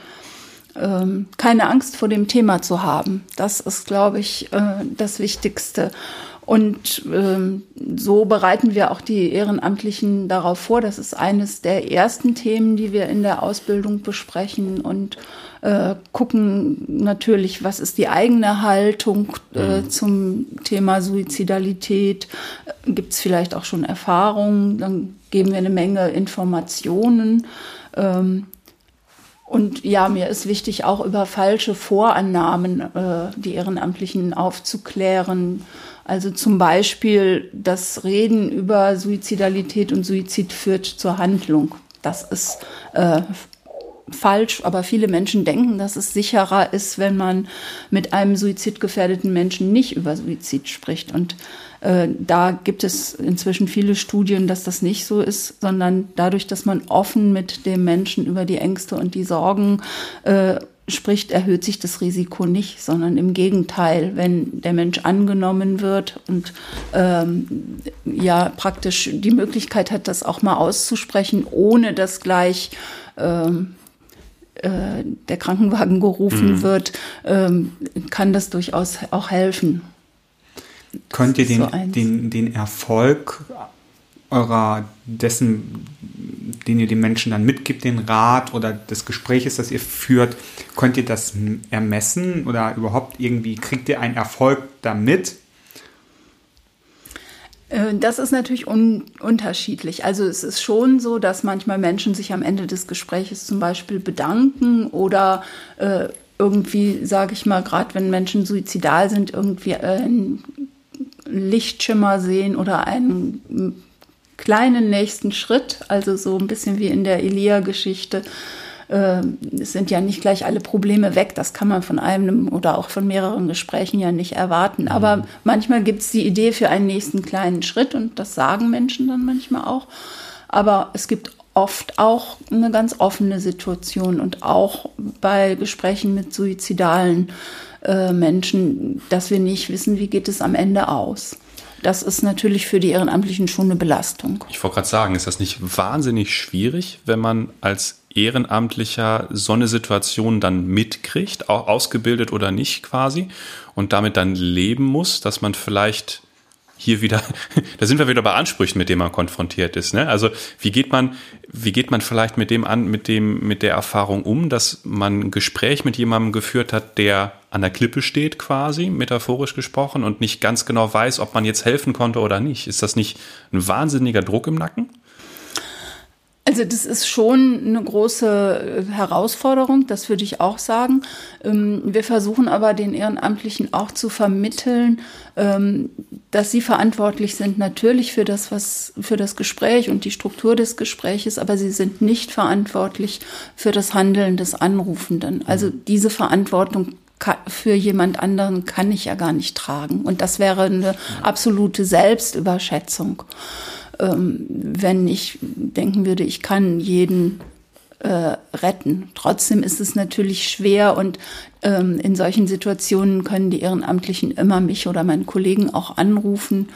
Speaker 3: ähm, keine Angst vor dem Thema zu haben. Das ist, glaube ich, äh, das Wichtigste. Und ähm, so bereiten wir auch die Ehrenamtlichen darauf vor. Das ist eines der ersten Themen, die wir in der Ausbildung besprechen und äh, gucken natürlich, was ist die eigene Haltung äh, mhm. zum Thema Suizidalität. Gibt es vielleicht auch schon Erfahrungen? Dann geben wir eine Menge Informationen. Ähm, und ja, mir ist wichtig, auch über falsche Vorannahmen äh, die Ehrenamtlichen aufzuklären. Also zum Beispiel das Reden über Suizidalität und Suizid führt zur Handlung. Das ist äh, falsch, aber viele Menschen denken, dass es sicherer ist, wenn man mit einem suizidgefährdeten Menschen nicht über Suizid spricht. Und da gibt es inzwischen viele Studien, dass das nicht so ist, sondern dadurch, dass man offen mit dem Menschen über die Ängste und die Sorgen äh, spricht, erhöht sich das Risiko nicht, sondern im Gegenteil, wenn der Mensch angenommen wird und ähm, ja praktisch die Möglichkeit hat, das auch mal auszusprechen, ohne dass gleich ähm, äh, der Krankenwagen gerufen mhm. wird, ähm, kann das durchaus auch helfen.
Speaker 2: Könnt ihr den, so den, den Erfolg eurer dessen, den ihr den Menschen dann mitgibt, den Rat oder des Gespräches, das ihr führt, könnt ihr das ermessen oder überhaupt irgendwie kriegt ihr einen Erfolg damit?
Speaker 3: Äh, das ist natürlich un unterschiedlich. Also es ist schon so, dass manchmal Menschen sich am Ende des Gespräches zum Beispiel bedanken oder äh, irgendwie, sage ich mal, gerade wenn Menschen suizidal sind, irgendwie äh, Lichtschimmer sehen oder einen kleinen nächsten Schritt, also so ein bisschen wie in der Elia-Geschichte. Ähm, es sind ja nicht gleich alle Probleme weg. Das kann man von einem oder auch von mehreren Gesprächen ja nicht erwarten. Mhm. Aber manchmal gibt es die Idee für einen nächsten kleinen Schritt und das sagen Menschen dann manchmal auch. Aber es gibt oft auch eine ganz offene Situation und auch bei Gesprächen mit suizidalen äh, Menschen, dass wir nicht wissen, wie geht es am Ende aus. Das ist natürlich für die Ehrenamtlichen schon eine Belastung.
Speaker 1: Ich wollte gerade sagen, ist das nicht wahnsinnig schwierig, wenn man als Ehrenamtlicher so eine Situation dann mitkriegt, auch ausgebildet oder nicht quasi, und damit dann leben muss, dass man vielleicht hier wieder, da sind wir wieder bei Ansprüchen, mit denen man konfrontiert ist. Ne? Also wie geht man, wie geht man vielleicht mit dem an, mit dem, mit der Erfahrung um, dass man ein Gespräch mit jemandem geführt hat, der an der Klippe steht, quasi, metaphorisch gesprochen, und nicht ganz genau weiß, ob man jetzt helfen konnte oder nicht. Ist das nicht ein wahnsinniger Druck im Nacken?
Speaker 3: Also das ist schon eine große äh, Herausforderung, das würde ich auch sagen. Ähm, wir versuchen aber den Ehrenamtlichen auch zu vermitteln, ähm, dass sie verantwortlich sind natürlich für das, was für das Gespräch und die Struktur des Gespräches, aber sie sind nicht verantwortlich für das Handeln des Anrufenden. Also mhm. diese Verantwortung für jemand anderen kann ich ja gar nicht tragen. Und das wäre eine absolute Selbstüberschätzung ähm, wenn ich denken würde, ich kann jeden äh, retten. Trotzdem ist es natürlich schwer und ähm, in solchen Situationen können die Ehrenamtlichen immer mich oder meinen Kollegen auch anrufen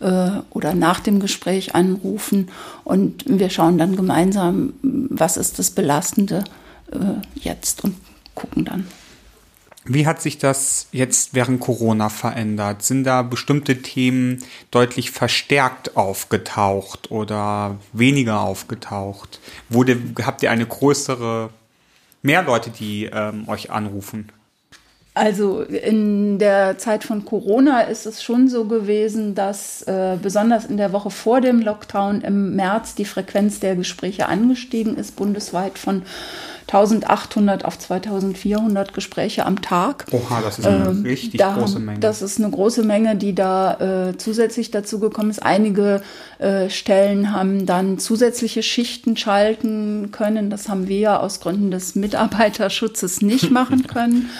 Speaker 3: äh, oder nach dem Gespräch anrufen und wir schauen dann gemeinsam, was ist das Belastende äh, jetzt und gucken dann.
Speaker 2: Wie hat sich das jetzt während Corona verändert? Sind da bestimmte Themen deutlich verstärkt aufgetaucht oder weniger aufgetaucht? Wurde, habt ihr eine größere, mehr Leute, die ähm, euch anrufen?
Speaker 3: Also in der Zeit von Corona ist es schon so gewesen, dass äh, besonders in der Woche vor dem Lockdown im März die Frequenz der Gespräche angestiegen ist, bundesweit von 1800 auf 2400 Gespräche am Tag.
Speaker 2: Oha, das ist eine ähm, richtig da, große Menge.
Speaker 3: Das ist eine große Menge, die da äh, zusätzlich dazu gekommen ist. Einige äh, Stellen haben dann zusätzliche Schichten schalten können. Das haben wir ja aus Gründen des Mitarbeiterschutzes nicht machen können.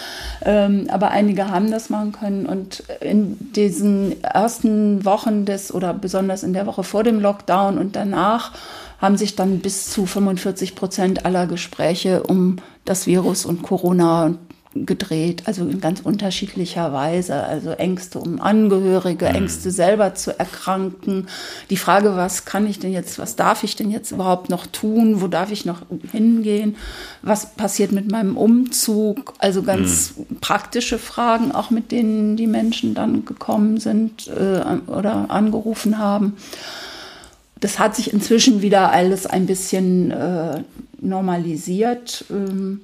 Speaker 3: ähm, aber einige haben das machen können. Und in diesen ersten Wochen des oder besonders in der Woche vor dem Lockdown und danach haben sich dann bis zu 45 Prozent aller Gespräche um das Virus und Corona gedreht, also in ganz unterschiedlicher Weise. Also Ängste um Angehörige, mhm. Ängste selber zu erkranken. Die Frage, was kann ich denn jetzt, was darf ich denn jetzt überhaupt noch tun? Wo darf ich noch hingehen? Was passiert mit meinem Umzug? Also ganz mhm. praktische Fragen, auch mit denen die Menschen dann gekommen sind äh, oder angerufen haben. Das hat sich inzwischen wieder alles ein bisschen äh, normalisiert. Ähm,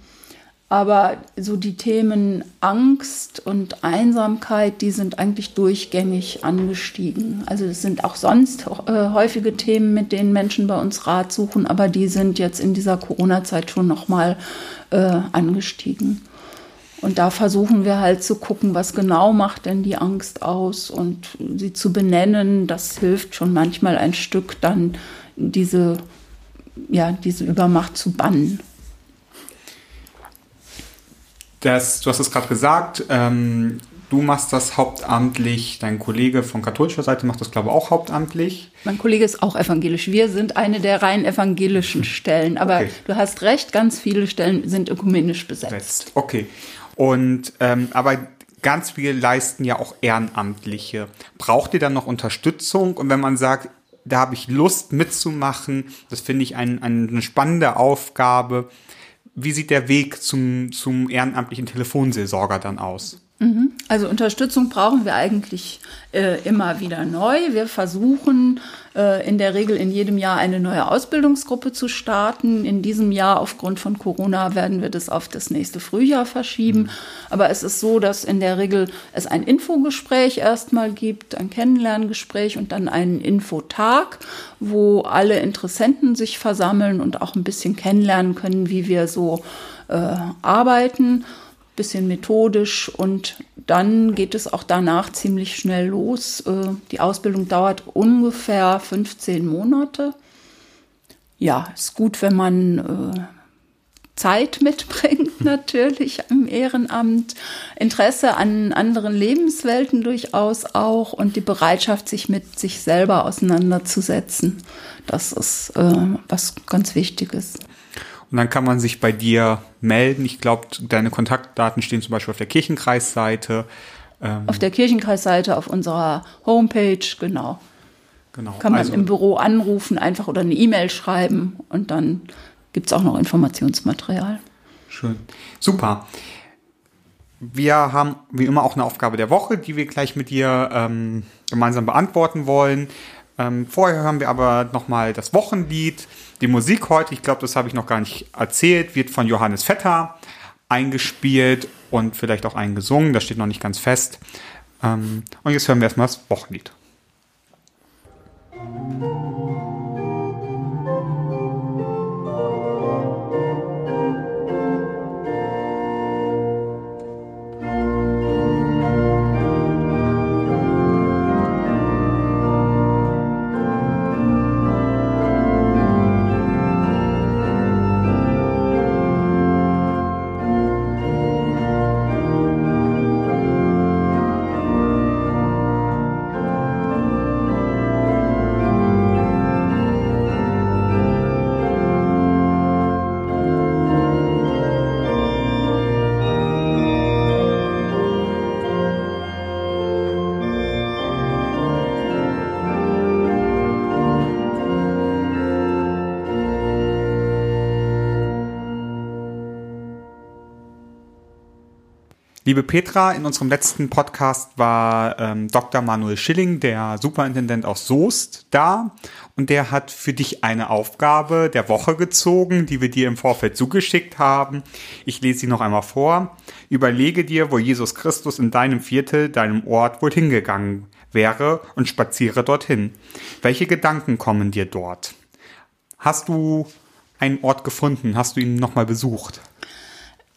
Speaker 3: aber so die Themen Angst und Einsamkeit, die sind eigentlich durchgängig angestiegen. Also es sind auch sonst äh, häufige Themen, mit denen Menschen bei uns Rat suchen, aber die sind jetzt in dieser Corona-Zeit schon nochmal äh, angestiegen. Und da versuchen wir halt zu gucken, was genau macht denn die Angst aus und sie zu benennen. Das hilft schon manchmal ein Stück dann diese, ja, diese Übermacht zu bannen.
Speaker 2: Das, du hast es gerade gesagt, ähm, du machst das hauptamtlich, dein Kollege von katholischer Seite macht das, glaube ich, auch hauptamtlich.
Speaker 3: Mein Kollege ist auch evangelisch. Wir sind eine der rein evangelischen Stellen. Aber okay. du hast recht, ganz viele Stellen sind ökumenisch besetzt.
Speaker 2: Okay. Und ähm, aber ganz viel leisten ja auch Ehrenamtliche. Braucht ihr dann noch Unterstützung? Und wenn man sagt, da habe ich Lust mitzumachen, das finde ich ein, eine spannende Aufgabe. Wie sieht der Weg zum, zum ehrenamtlichen Telefonseelsorger dann aus?
Speaker 3: Also Unterstützung brauchen wir eigentlich äh, immer wieder neu. Wir versuchen äh, in der Regel in jedem Jahr eine neue Ausbildungsgruppe zu starten. In diesem Jahr aufgrund von Corona werden wir das auf das nächste Frühjahr verschieben. Mhm. Aber es ist so, dass in der Regel es ein Infogespräch erstmal gibt, ein Kennenlerngespräch und dann einen Infotag, wo alle Interessenten sich versammeln und auch ein bisschen kennenlernen können, wie wir so äh, arbeiten bisschen methodisch und dann geht es auch danach ziemlich schnell los. Äh, die Ausbildung dauert ungefähr 15 Monate. Ja, ist gut, wenn man äh, Zeit mitbringt, natürlich im Ehrenamt, Interesse an anderen Lebenswelten durchaus auch und die Bereitschaft, sich mit sich selber auseinanderzusetzen. Das ist äh, was ganz Wichtiges.
Speaker 2: Und dann kann man sich bei dir melden. Ich glaube, deine Kontaktdaten stehen zum Beispiel auf der Kirchenkreisseite.
Speaker 3: Ähm auf der Kirchenkreisseite, auf unserer Homepage, genau. Genau. Kann man also, im Büro anrufen, einfach oder eine E-Mail schreiben und dann gibt es auch noch Informationsmaterial.
Speaker 2: Schön. Super. Wir haben wie immer auch eine Aufgabe der Woche, die wir gleich mit dir ähm, gemeinsam beantworten wollen. Ähm, vorher hören wir aber nochmal das Wochenlied. Die Musik heute, ich glaube, das habe ich noch gar nicht erzählt, wird von Johannes Vetter eingespielt und vielleicht auch eingesungen. Das steht noch nicht ganz fest. Ähm, und jetzt hören wir erstmal das Wochenlied. Liebe Petra, in unserem letzten Podcast war ähm, Dr. Manuel Schilling, der Superintendent aus Soest, da und der hat für dich eine Aufgabe der Woche gezogen, die wir dir im Vorfeld zugeschickt haben. Ich lese sie noch einmal vor. Überlege dir, wo Jesus Christus in deinem Viertel, deinem Ort wohl hingegangen wäre und spaziere dorthin. Welche Gedanken kommen dir dort? Hast du einen Ort gefunden? Hast du ihn nochmal besucht?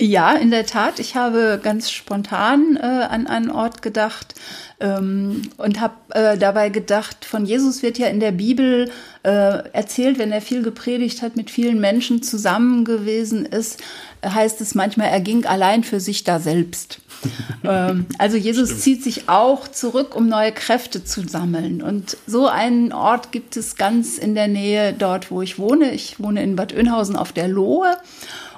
Speaker 3: Ja, in der Tat. Ich habe ganz spontan äh, an einen Ort gedacht ähm, und habe äh, dabei gedacht, von Jesus wird ja in der Bibel äh, erzählt, wenn er viel gepredigt hat, mit vielen Menschen zusammen gewesen ist, heißt es manchmal, er ging allein für sich da selbst. ähm, also Jesus Stimmt. zieht sich auch zurück, um neue Kräfte zu sammeln. Und so einen Ort gibt es ganz in der Nähe dort, wo ich wohne. Ich wohne in Bad Oeynhausen auf der Lohe.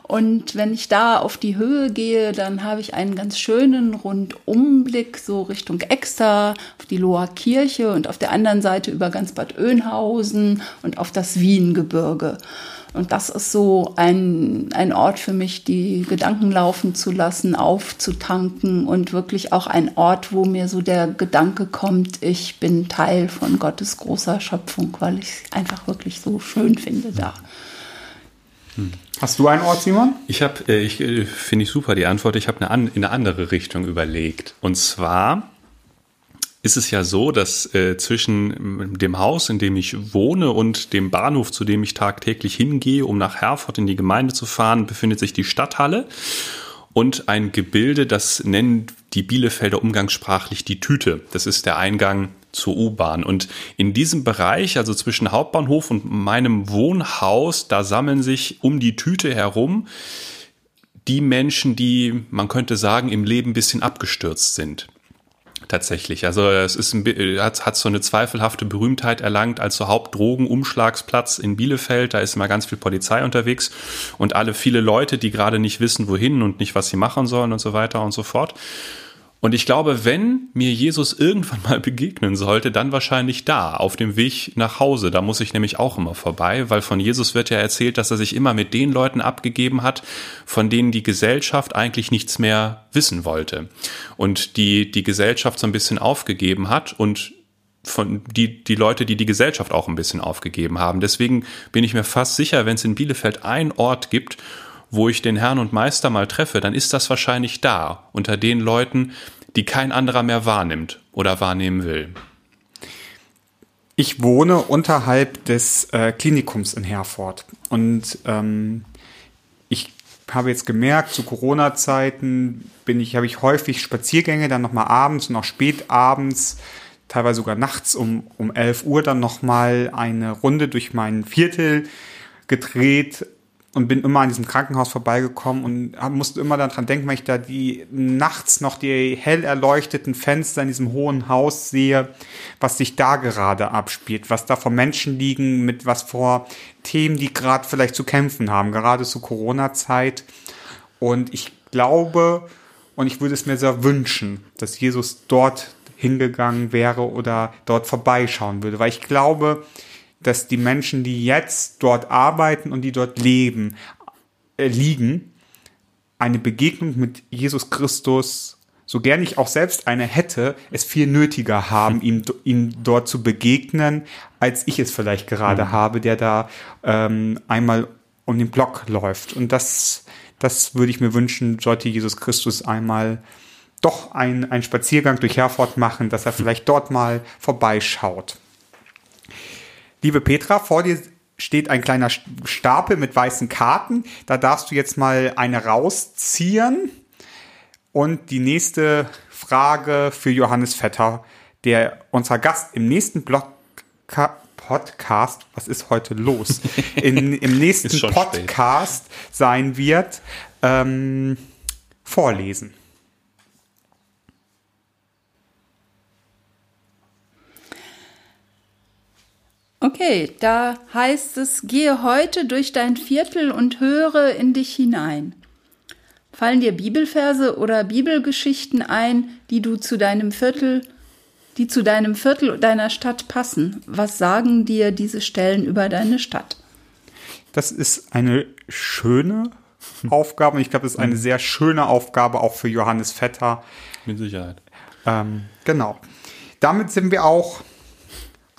Speaker 3: Und wenn ich da auf die Höhe gehe, dann habe ich einen ganz schönen Rundumblick so Richtung Exter, auf die Loher Kirche und auf der anderen Seite über ganz Bad Oeynhausen und auf das Wiengebirge. Und das ist so ein, ein Ort für mich, die Gedanken laufen zu lassen, aufzutanken und wirklich auch ein Ort, wo mir so der Gedanke kommt, ich bin Teil von Gottes großer Schöpfung, weil ich es einfach wirklich so schön finde da.
Speaker 2: Hast du einen Ort, Simon?
Speaker 1: Ich habe, äh, ich äh, finde ich super die Antwort. Ich habe eine, in eine andere Richtung überlegt. Und zwar ist es ja so, dass äh, zwischen dem Haus, in dem ich wohne, und dem Bahnhof, zu dem ich tagtäglich hingehe, um nach Herford in die Gemeinde zu fahren, befindet sich die Stadthalle und ein Gebilde, das nennen die Bielefelder umgangssprachlich die Tüte. Das ist der Eingang zur U-Bahn. Und in diesem Bereich, also zwischen Hauptbahnhof und meinem Wohnhaus, da sammeln sich um die Tüte herum die Menschen, die, man könnte sagen, im Leben ein bisschen abgestürzt sind. Tatsächlich. Also es ist ein, hat, hat so eine zweifelhafte Berühmtheit erlangt als so Hauptdrogenumschlagsplatz in Bielefeld. Da ist immer ganz viel Polizei unterwegs und alle viele Leute, die gerade nicht wissen, wohin und nicht, was sie machen sollen und so weiter und so fort. Und ich glaube, wenn mir Jesus irgendwann mal begegnen sollte, dann wahrscheinlich da, auf dem Weg nach Hause. Da muss ich nämlich auch immer vorbei, weil von Jesus wird ja erzählt, dass er sich immer mit den Leuten abgegeben hat, von denen die Gesellschaft eigentlich nichts mehr wissen wollte. Und die die Gesellschaft so ein bisschen aufgegeben hat und von die, die Leute, die die Gesellschaft auch ein bisschen aufgegeben haben. Deswegen bin ich mir fast sicher, wenn es in Bielefeld einen Ort gibt, wo ich den Herrn und Meister mal treffe, dann ist das wahrscheinlich da, unter den Leuten, die kein anderer mehr wahrnimmt oder wahrnehmen will.
Speaker 2: Ich wohne unterhalb des äh, Klinikums in Herford und ähm, ich habe jetzt gemerkt, zu Corona-Zeiten bin ich, habe ich häufig Spaziergänge, dann nochmal abends und auch spät abends, teilweise sogar nachts um, um 11 Uhr dann nochmal eine Runde durch mein Viertel gedreht, und bin immer an diesem Krankenhaus vorbeigekommen und musste immer daran denken, wenn ich da die nachts noch die hell erleuchteten Fenster in diesem hohen Haus sehe, was sich da gerade abspielt, was da vor Menschen liegen, mit was vor Themen, die gerade vielleicht zu kämpfen haben, gerade zu Corona-Zeit. Und ich glaube und ich würde es mir sehr wünschen, dass Jesus dort hingegangen wäre oder dort vorbeischauen würde, weil ich glaube, dass die Menschen, die jetzt dort arbeiten und die dort leben, äh, liegen, eine Begegnung mit Jesus Christus, so gern ich auch selbst eine hätte, es viel nötiger haben, ihm, ihm dort zu begegnen, als ich es vielleicht gerade mhm. habe, der da ähm, einmal um den Block läuft. Und das, das würde ich mir wünschen, sollte Jesus Christus einmal doch einen Spaziergang durch Herford machen, dass er vielleicht dort mal vorbeischaut. Liebe Petra, vor dir steht ein kleiner Stapel mit weißen Karten. Da darfst du jetzt mal eine rausziehen. Und die nächste Frage für Johannes Vetter, der unser Gast im nächsten Blog Podcast, was ist heute los? In, Im nächsten Podcast spät. sein wird, ähm, vorlesen.
Speaker 3: Okay, da heißt es, gehe heute durch dein Viertel und höre in dich hinein. Fallen dir Bibelverse oder Bibelgeschichten ein, die du zu deinem Viertel, die zu deinem Viertel deiner Stadt passen? Was sagen dir diese Stellen über deine Stadt?
Speaker 2: Das ist eine schöne Aufgabe. Und ich glaube, es ist eine sehr schöne Aufgabe auch für Johannes Vetter.
Speaker 1: Mit Sicherheit.
Speaker 2: Ähm, genau. Damit sind wir auch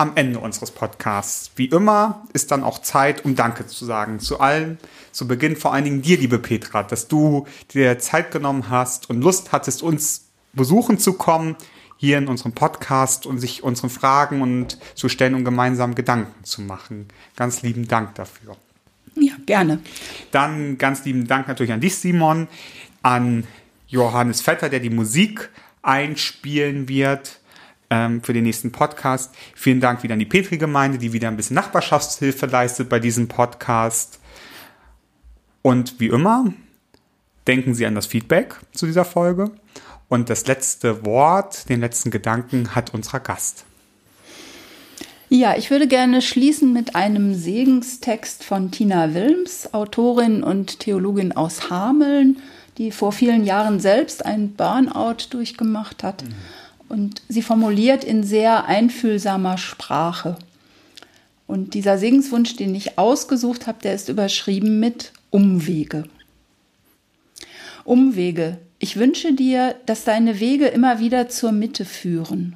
Speaker 2: am Ende unseres Podcasts. Wie immer ist dann auch Zeit, um Danke zu sagen. Zu allen, zu Beginn vor allen Dingen dir, liebe Petra, dass du dir Zeit genommen hast und Lust hattest, uns besuchen zu kommen hier in unserem Podcast und sich unseren Fragen und zu stellen und gemeinsam Gedanken zu machen. Ganz lieben Dank dafür.
Speaker 3: Ja, gerne.
Speaker 2: Dann ganz lieben Dank natürlich an dich, Simon, an Johannes Vetter, der die Musik einspielen wird ähm, für den nächsten Podcast. Vielen Dank wieder an die Petri-Gemeinde, die wieder ein bisschen Nachbarschaftshilfe leistet bei diesem Podcast. Und wie immer, denken Sie an das Feedback zu dieser Folge. Und das letzte Wort, den letzten Gedanken hat unser Gast.
Speaker 3: Ja, ich würde gerne schließen mit einem Segenstext von Tina Wilms, Autorin und Theologin aus Hameln, die vor vielen Jahren selbst einen Burnout durchgemacht hat. Mhm. Und sie formuliert in sehr einfühlsamer Sprache. Und dieser Segenswunsch, den ich ausgesucht habe, der ist überschrieben mit Umwege. Umwege. Ich wünsche dir, dass deine Wege immer wieder zur Mitte führen.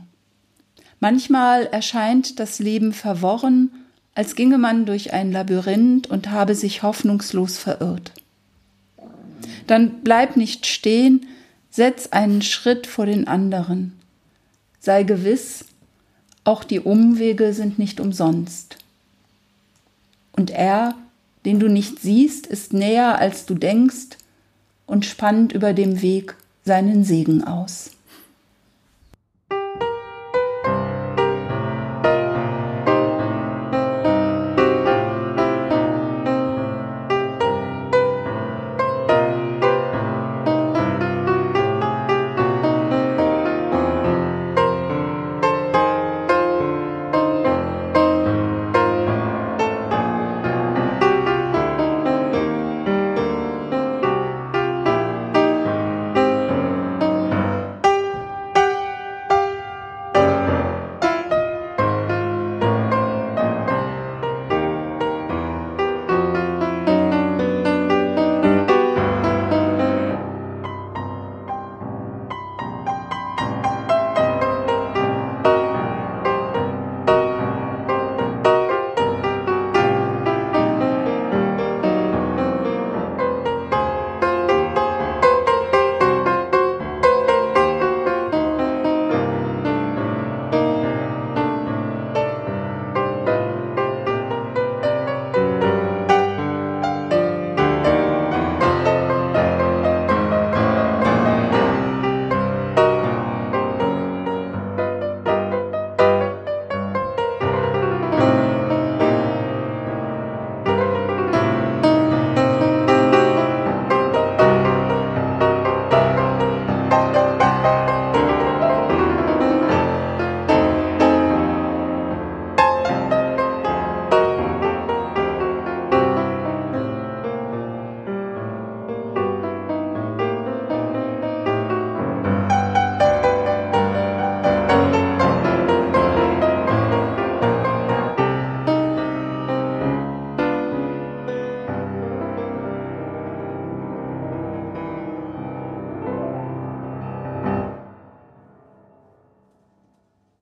Speaker 3: Manchmal erscheint das Leben verworren, als ginge man durch ein Labyrinth und habe sich hoffnungslos verirrt. Dann bleib nicht stehen, setz einen Schritt vor den anderen. Sei gewiss, auch die Umwege sind nicht umsonst. Und er, den du nicht siehst, ist näher als du denkst und spannt über dem Weg seinen Segen aus.